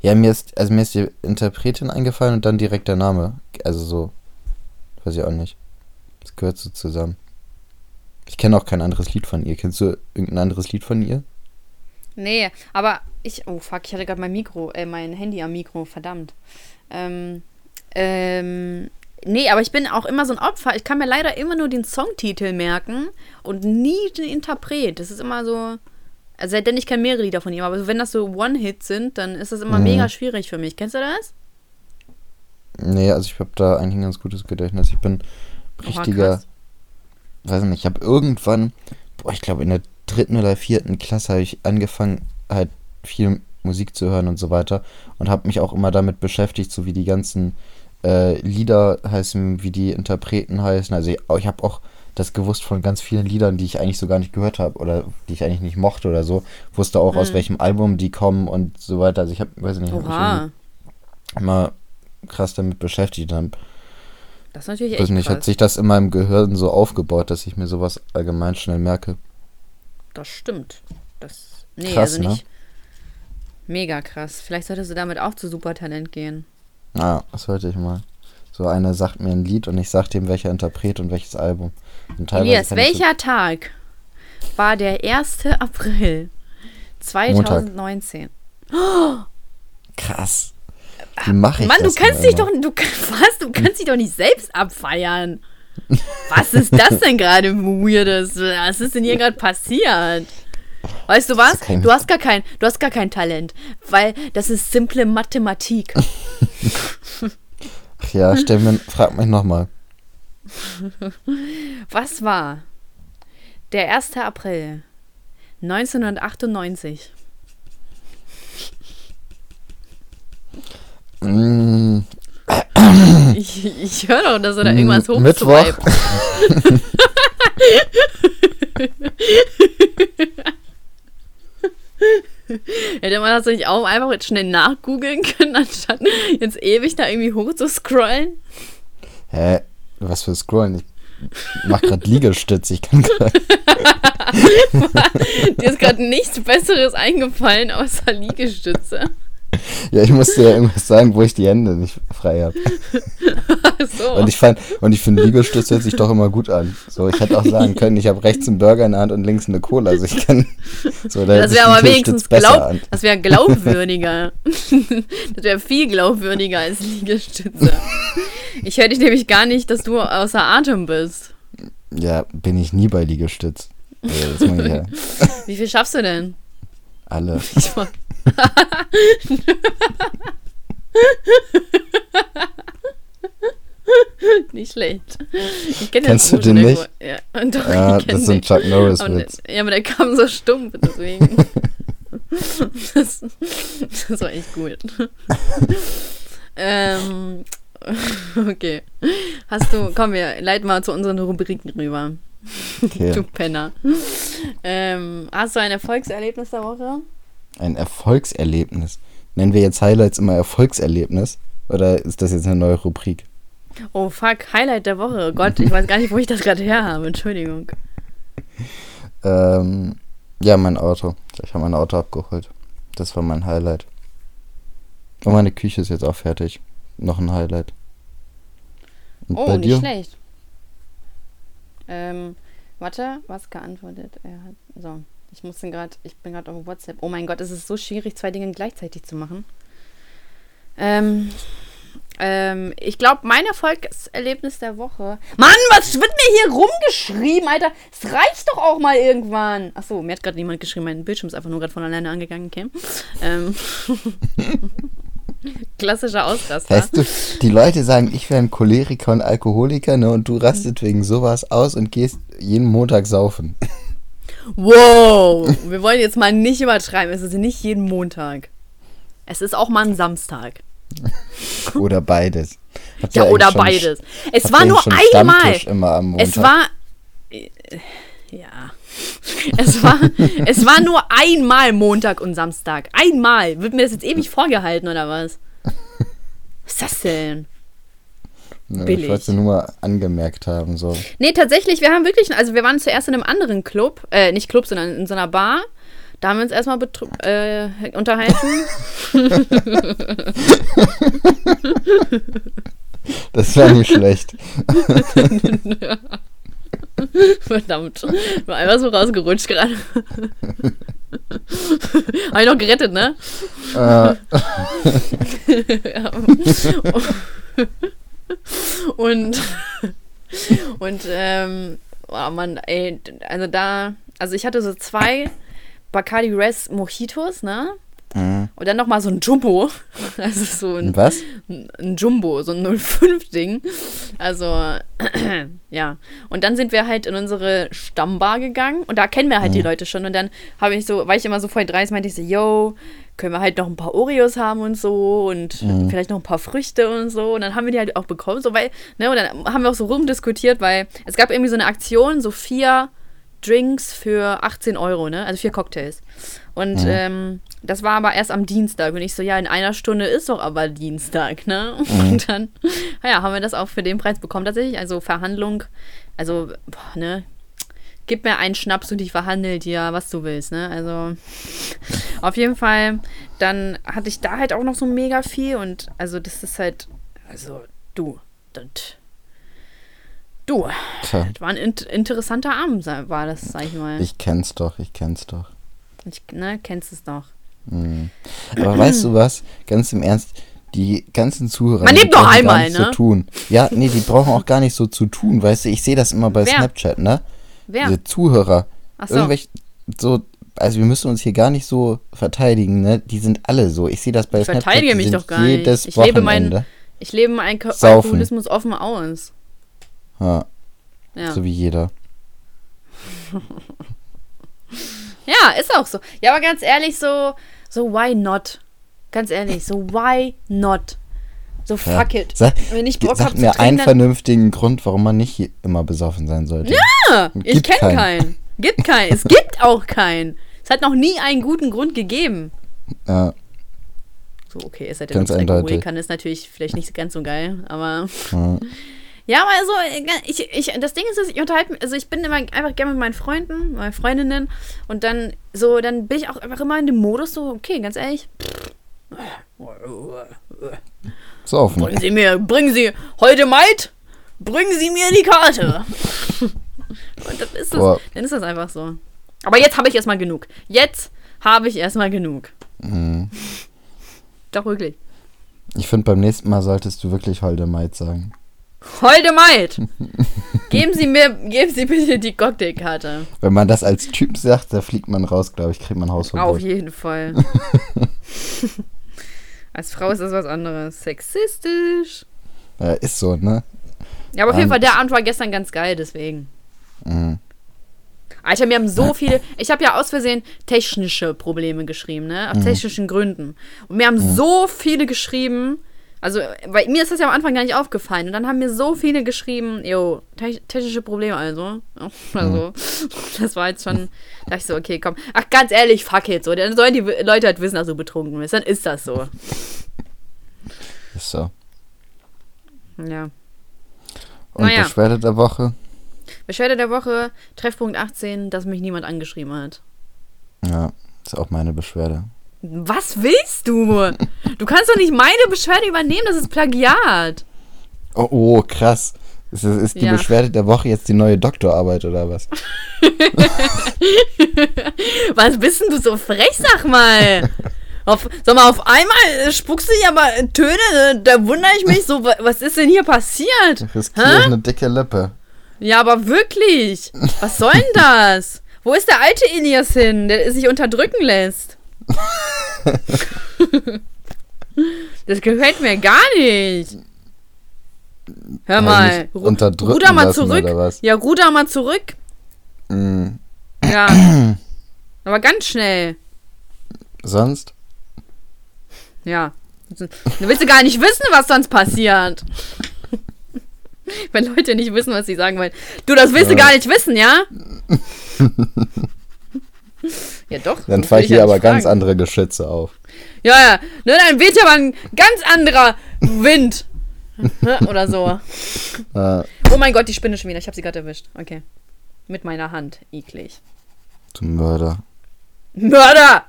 Ja, mir ist, also mir ist die Interpretin eingefallen und dann direkt der Name. Also so. Weiß ich auch nicht. Das gehört so zusammen. Ich kenne auch kein anderes Lied von ihr. Kennst du irgendein anderes Lied von ihr? Nee, aber ich. Oh fuck, ich hatte gerade mein Mikro, äh, mein Handy am Mikro, verdammt. Ähm, ähm, Nee, aber ich bin auch immer so ein Opfer. Ich kann mir leider immer nur den Songtitel merken und nie den Interpret. Das ist immer so. Also, denn ich kenne mehrere Lieder von ihm, aber wenn das so One-Hits sind, dann ist das immer mhm. mega schwierig für mich. Kennst du das? Nee, also ich habe da eigentlich ein ganz gutes Gedächtnis. Ich bin richtiger. Oh, weiß nicht, ich habe irgendwann, boah, ich glaube in der dritten oder vierten Klasse habe ich angefangen, halt viel Musik zu hören und so weiter und habe mich auch immer damit beschäftigt, so wie die ganzen äh, Lieder heißen, wie die Interpreten heißen. Also ich, ich habe auch das gewusst von ganz vielen Liedern, die ich eigentlich so gar nicht gehört habe oder die ich eigentlich nicht mochte oder so. Wusste auch, mhm. aus welchem Album die kommen und so weiter. Also ich habe, weiß nicht, hab mich immer krass damit beschäftigt. Dann, das ist natürlich echt weiß nicht, krass. hat sich das in meinem Gehirn so aufgebaut, dass ich mir sowas allgemein schnell merke. Das stimmt. Das, nee, krass, also nicht. Ne? Mega krass. Vielleicht solltest du damit auch zu Supertalent gehen. Ah, das sollte ich mal. So einer sagt mir ein Lied und ich sag dem, welcher Interpret und welches Album. Und Elias, welcher so Tag war der 1. April 2019? Oh, krass. Wie mache ich Mann, das du kannst dich doch, du, was, du kannst dich doch nicht selbst abfeiern. Was ist das denn gerade Weirdes? Was ist denn hier gerade passiert? Weißt du was? Du hast gar kein, du hast gar kein Talent, weil das ist simple Mathematik. Ach ja, stell mir, frag mich nochmal. Was war der 1. April 1998? Mm. Ich, ich höre doch, dass er da irgendwas hochswiped. Mittwoch. Hätte man das nicht auch einfach jetzt schnell nachgoogeln können, anstatt jetzt ewig da irgendwie hoch zu scrollen? Hä? Was für Scrollen? Ich mach grad Liegestütz, ich kann gerade. Dir ist gerade nichts Besseres eingefallen außer Liegestütze. Ja, ich musste ja irgendwas sagen, wo ich die Hände nicht frei habe. so. Und ich fand, und ich finde, Liegestütz hört sich doch immer gut an. So, ich hätte auch sagen können, ich habe rechts einen Burger in der Hand und links eine Cola. Also ich kann. So, da das wäre aber wenigstens glaub, das wäre glaubwürdiger. das wäre viel glaubwürdiger als Liegestütze. Ich höre dich nämlich gar nicht, dass du außer Atem bist. Ja, bin ich nie bei Liegestütz. Also, ja. Wie viel schaffst du denn? Alle. Ich, nicht schlecht. Ich kenne Kennst du den nicht? Ja, doch, ja das ein Chuck Norris-Witz. Ja, aber der kam so stumpf, deswegen. das, das war echt gut. ähm, okay. Hast du, komm, wir leiten mal zu unseren Rubriken rüber. Okay. Du Penner. Ähm, hast du ein Erfolgserlebnis der Woche? Ein Erfolgserlebnis. Nennen wir jetzt Highlights immer Erfolgserlebnis? Oder ist das jetzt eine neue Rubrik? Oh fuck, Highlight der Woche. Gott, ich weiß gar nicht, wo ich das gerade her habe. Entschuldigung. ähm, ja, mein Auto. Ich habe mein Auto abgeholt. Das war mein Highlight. Und meine Küche ist jetzt auch fertig. Noch ein Highlight. Und oh, nicht schlecht. Ähm, warte, was geantwortet? Er hat. So. Ich muss gerade, ich bin gerade auf WhatsApp. Oh mein Gott, es ist so schwierig, zwei Dinge gleichzeitig zu machen. Ähm, ähm, ich glaube, mein Erfolgserlebnis der Woche. Mann, was wird mir hier rumgeschrieben, Alter? Es reicht doch auch mal irgendwann. Achso, mir hat gerade niemand geschrieben, mein Bildschirm ist einfach nur gerade von alleine angegangen, okay? Ähm. Klassischer Ausraster. Weißt du, die Leute sagen, ich wäre ein Choleriker und Alkoholiker, ne? Und du rastet wegen sowas aus und gehst jeden Montag saufen. Wow, wir wollen jetzt mal nicht übertreiben. Es ist nicht jeden Montag. Es ist auch mal ein Samstag. oder beides. Habt ja, oder beides. Es war nur einmal. Es war. Ja. Es war, es war nur einmal Montag und Samstag. Einmal. Wird mir das jetzt ewig vorgehalten oder was? Was ist das denn? Billig. Ich wollte nur mal angemerkt haben. So. Nee, tatsächlich, wir haben wirklich, also wir waren zuerst in einem anderen Club, äh, nicht Club, sondern in so einer Bar. Da haben wir uns erstmal äh, unterhalten. das war nicht schlecht. Verdammt. War einfach so rausgerutscht gerade. Habe ich noch gerettet, ne? Äh. ja. Und, und ähm, oh Mann, ey, also da, also ich hatte so zwei Bacardi Res Mojitos, ne? Mhm. Und dann nochmal so ein Jumbo. Also so ein. Was? Ein Jumbo, so ein 05-Ding. Also, ja. Und dann sind wir halt in unsere Stammbar gegangen und da kennen wir halt mhm. die Leute schon. Und dann habe ich so, weil ich immer so voll dreist meinte ich so, yo, können wir halt noch ein paar Oreos haben und so und mhm. vielleicht noch ein paar Früchte und so. Und dann haben wir die halt auch bekommen, so weil, ne, und dann haben wir auch so rumdiskutiert, weil es gab irgendwie so eine Aktion, so vier Drinks für 18 Euro, ne? Also vier Cocktails. Und mhm. ähm, das war aber erst am Dienstag. Und ich so, ja, in einer Stunde ist doch aber Dienstag, ne? Mhm. Und dann, naja, haben wir das auch für den Preis bekommen tatsächlich. Also Verhandlung, also, boah, ne? Gib mir einen Schnaps und ich verhandel dir, was du willst, ne? Also auf jeden Fall, dann hatte ich da halt auch noch so mega viel und also das ist halt, also du, das. Du, Tja. das war ein in interessanter Abend, war das, sag ich mal. Ich kenn's doch, ich kenn's doch. Ich, ne, kennst es doch. Mhm. Aber weißt du was? Ganz im Ernst, die ganzen Zuhörer. Man lebt doch einmal, ne? So tun. Ja, nee, die brauchen auch gar nicht so zu tun, weißt du? Ich sehe das immer bei Wer? Snapchat, ne? Wer? Diese Zuhörer. Ach so. Irgendwelche, so, also wir müssen uns hier gar nicht so verteidigen, ne? Die sind alle so. Ich sehe das bei ich Snapchat. Ich verteidige mich doch gar nicht. Ich lebe meinen ich lebe meinen Alkoholismus offen aus. Ja. ja. So wie jeder. ja, ist auch so. Ja, aber ganz ehrlich, so, so why not? Ganz ehrlich, so why not? So fuck ja. it. Sag, Wenn ich Bock sag mir einen vernünftigen Grund, warum man nicht immer besoffen sein sollte. Ja, gibt ich kenne keinen. keinen. Gibt keinen. es gibt auch keinen. Es hat noch nie einen guten Grund gegeben. Ja. So, okay, es hat ja ganz eindeutig. kann ist natürlich vielleicht nicht ganz so geil, aber. Ja. Ja, aber also, ich, ich, das Ding ist, dass ich unterhalte also ich bin immer einfach gerne mit meinen Freunden, meinen Freundinnen und dann so, dann bin ich auch einfach immer in dem Modus so, okay, ganz ehrlich. Saufen. Bringen Sie mir, bringen Sie, heute Maid, bringen Sie mir die Karte. und dann ist, das, dann ist das einfach so. Aber jetzt habe ich erstmal genug. Jetzt habe ich erstmal genug. Mhm. Doch wirklich. Ich finde, beim nächsten Mal solltest du wirklich Holde Maid sagen. Holde Maid! geben Sie mir, geben Sie bitte die Cocktailkarte. Wenn man das als Typ sagt, da fliegt man raus, glaube ich, kriegt man Hausverbot. Auf jeden Fall. Als Frau ist das was anderes. Sexistisch. Ja, ist so, ne? Ja, aber auf jeden Fall, der Abend war gestern ganz geil, deswegen. Mhm. Alter, mir haben so viele. Ich habe ja aus Versehen technische Probleme geschrieben, ne? Aus mhm. technischen Gründen. Und mir haben mhm. so viele geschrieben, also, weil mir ist das ja am Anfang gar nicht aufgefallen. Und dann haben mir so viele geschrieben, jo, te technische Probleme also. Also, mhm. das war jetzt schon, da ich so, okay, komm. Ach, ganz ehrlich, fuck it, so. Dann sollen die Leute halt wissen, dass du betrunken bist. Dann ist das so. Ist so. Ja. Und naja. Beschwerde der Woche? Beschwerde der Woche, Treffpunkt 18, dass mich niemand angeschrieben hat. Ja, ist auch meine Beschwerde. Was willst du? Du kannst doch nicht meine Beschwerde übernehmen, das ist Plagiat. Oh, oh krass. Ist, ist die ja. Beschwerde der Woche jetzt die neue Doktorarbeit oder was? was bist denn du so frech, sag mal? Auf, sag mal, auf einmal spuckst du ja mal Töne, da wundere ich mich so, was ist denn hier passiert? Ich riskiere eine dicke Lippe. Ja, aber wirklich. Was soll denn das? Wo ist der alte Elias hin, der sich unterdrücken lässt? das gefällt mir gar nicht. Hör mal, ruder mal zurück. Ja, ruder mal zurück. Mm. Ja. Aber ganz schnell. Sonst? Ja. Du willst du gar nicht wissen, was sonst passiert. Wenn Leute nicht wissen, was sie sagen wollen. Du, das willst ja. du gar nicht wissen, ja? Ja, doch. Dann fahre ich hier aber fragen. ganz andere Geschütze auf. Ja, ja. Ne, dann weht ja aber ein ganz anderer Wind. Ne, oder so. Äh. Oh mein Gott, die Spinne schon wieder. Ich habe sie gerade erwischt. Okay. Mit meiner Hand. Eklig. Zum Mörder. Mörder!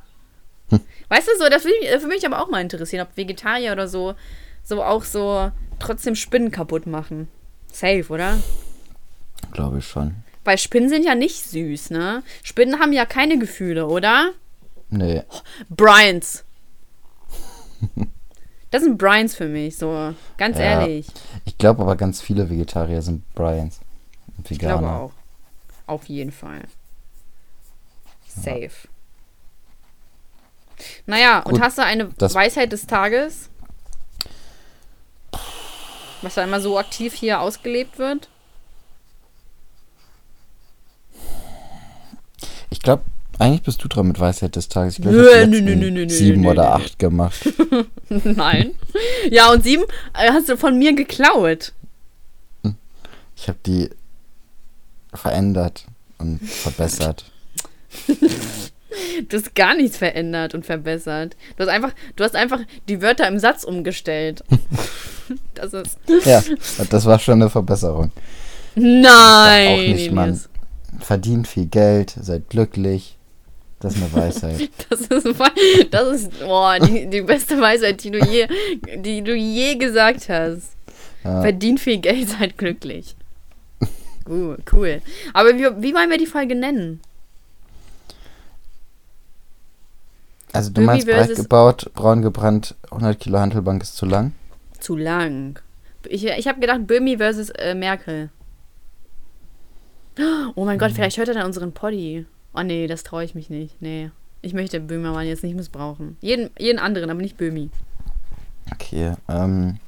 Hm. Weißt du so, das würde mich, mich aber auch mal interessieren, ob Vegetarier oder so, so auch so trotzdem Spinnen kaputt machen. Safe, oder? Glaube ich schon. Weil Spinnen sind ja nicht süß, ne? Spinnen haben ja keine Gefühle, oder? Nee. Oh, Bryans. Das sind Bryans für mich, so. Ganz ja, ehrlich. Ich glaube aber ganz viele Vegetarier sind Bryans. Veganer. Ich glaube auch. Auf jeden Fall. Safe. Ja. Naja, Gut, und hast du eine Weisheit des Tages? Was da immer so aktiv hier ausgelebt wird? Ich glaube, eigentlich bist du dran mit Weisheit des Tages. Ich glaube, nö, nö, nö, sieben oder acht gemacht. Nein. Ja, und sieben äh, hast du von mir geklaut. Hm. Ich habe die verändert und verbessert. du hast gar nichts verändert und verbessert. Du hast einfach, du hast einfach die Wörter im Satz umgestellt. das ist. Ja, das war schon eine Verbesserung. Nein. Auch nicht, Mann verdient viel Geld, seid glücklich. Das ist eine Weisheit. das ist, das ist boah, die, die beste Weisheit, die du, je, die du je gesagt hast. Ja. Verdient viel Geld, seid glücklich. uh, cool. Aber wie, wie wollen wir die Folge nennen? Also du Bömi meinst breit gebaut, braun gebrannt, 100 Kilo Handelbank ist zu lang? Zu lang. Ich, ich habe gedacht, Böhmi versus äh, Merkel. Oh mein Gott, vielleicht hört er dann unseren Poddy. Oh nee, das traue ich mich nicht. Nee. Ich möchte Böhmermann jetzt nicht missbrauchen. Jeden, jeden anderen, aber nicht Böhmi. Okay, ähm.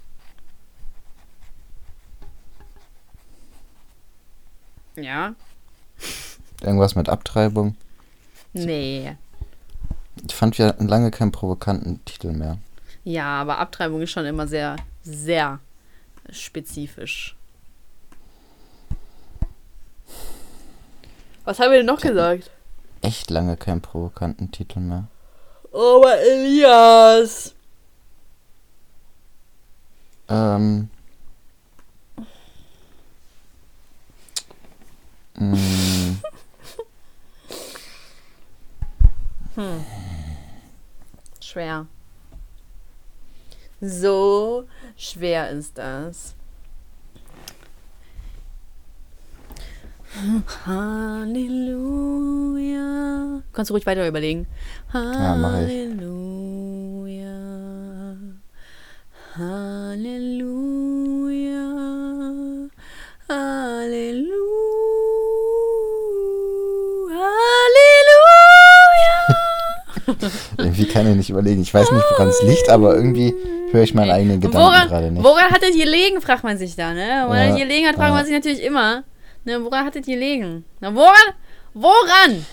Ja. Irgendwas mit Abtreibung? Nee. Ich fand, wir hatten lange keinen provokanten Titel mehr. Ja, aber Abtreibung ist schon immer sehr, sehr spezifisch. Was haben wir denn noch gesagt? Echt lange keinen provokanten Titel mehr. Oh, aber Elias! Ähm. Mm. hm. Schwer. So schwer ist das. Halleluja. Kannst du ruhig weiter überlegen. Halleluja. Ja, Halleluja. Halleluja. Halleluja. irgendwie kann ich nicht überlegen. Ich weiß nicht, woran es liegt, aber irgendwie höre ich meinen eigenen Gedanken gerade nicht. Woran hat es gelegen, fragt man sich da, ne? Woran ja, hat gelegen hat, fragt ja. man sich natürlich immer. Ne, woran hattet ihr gelegen? Na, woran? Woran?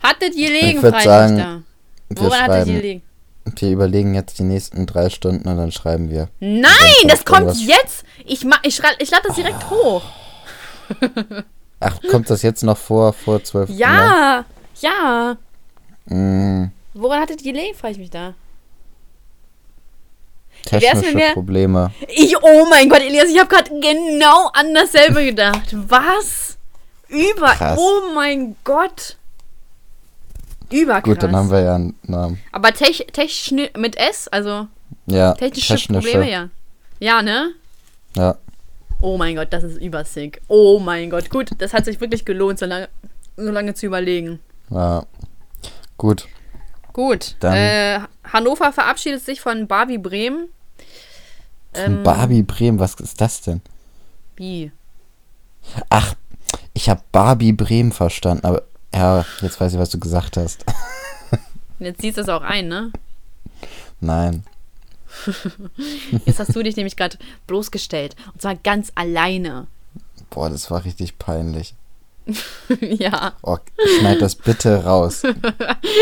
Hattet ihr gelegen, ich sagen, Woran hattet ihr gelegen? Wir überlegen jetzt die nächsten drei Stunden und dann schreiben wir. Nein, das kommt jetzt. Ich, ich, ich lade das direkt hoch. Ach, kommt das jetzt noch vor, vor zwölf Uhr? Ja, ja. Mm. Woran hattet ihr gelegen, frage ich mich da. Technische mir, Probleme. Ich, oh mein Gott, Elias, ich habe gerade genau an dasselbe gedacht. Was? Über. Krass. Oh mein Gott. Überkrass. Gut, dann haben wir ja einen Namen. Aber tech, tech mit S, also ja, technische, technische Probleme, ja. Ja, ne? Ja. Oh mein Gott, das ist übersick. Oh mein Gott, gut, das hat sich wirklich gelohnt, so lange, so lange zu überlegen. Ja. Gut. Gut. Dann äh, Hannover verabschiedet sich von Barbie Bremen. Von ähm, Barbie Bremen, was ist das denn? Wie? Ach, ich habe Barbie Bremen verstanden, aber ja, jetzt weiß ich, was du gesagt hast. Jetzt siehst du es auch ein, ne? Nein. Jetzt hast du dich nämlich gerade bloßgestellt. Und zwar ganz alleine. Boah, das war richtig peinlich. ja. Oh, schneid das bitte raus.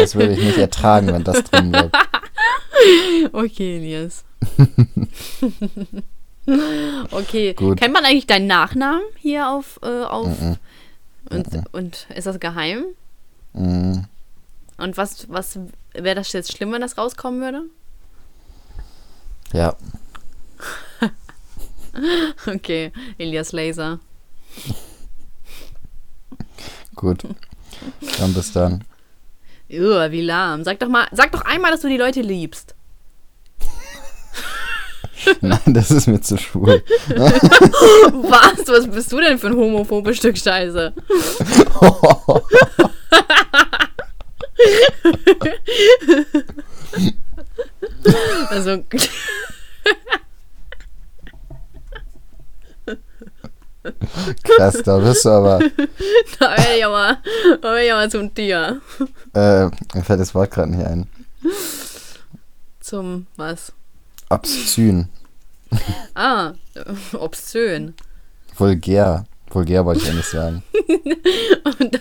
Das würde ich nicht ertragen, wenn das drin bleibt. Okay, Elias. okay. Gut. Kennt man eigentlich deinen Nachnamen hier auf, äh, auf mm -mm. Und, mm und ist das geheim? Mm. Und was, was wäre das jetzt schlimm, wenn das rauskommen würde? Ja. okay, Elias Laser. Gut. Dann bis dann. Uah, wie lahm. Sag doch mal, sag doch einmal, dass du die Leute liebst. Nein, das ist mir zu schwul. Was? Was bist du denn für ein homophobes Stück Scheiße? also. Krass, da bist du aber. Da wäre ich aber, da wär ich aber zum Tier. Äh, mir fällt das Wort gerade nicht ein. Zum was? Obszön. Ah, obszön. Vulgär. Vulgär wollte ich ja nicht sagen. Und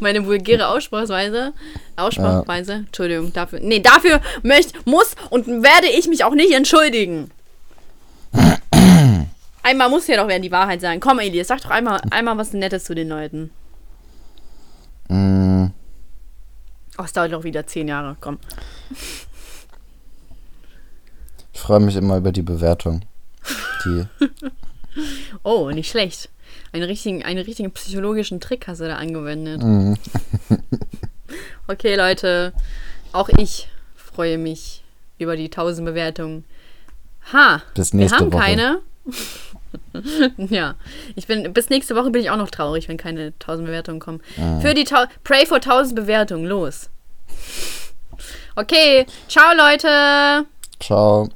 meine vulgäre Aussprachweise, Aussprachweise, ja. Entschuldigung, dafür, nee, dafür möchte, muss und werde ich mich auch nicht entschuldigen. Einmal muss ja doch werden die Wahrheit sein. Komm, Elias, sag doch einmal, einmal was Nettes zu den Leuten. Mm. Oh, es dauert doch wieder zehn Jahre, komm. Ich freue mich immer über die Bewertung. Die. oh, nicht schlecht. Einen richtigen, einen richtigen psychologischen Trick hast du da angewendet. Mhm. okay, Leute. Auch ich freue mich über die 1000 Bewertungen. Ha, Bis nächste wir haben Woche. keine. ja, ich bin bis nächste Woche bin ich auch noch traurig, wenn keine 1000 Bewertungen kommen. Ah. Für die Pray for 1000 Bewertungen, los. Okay, ciao Leute. Ciao.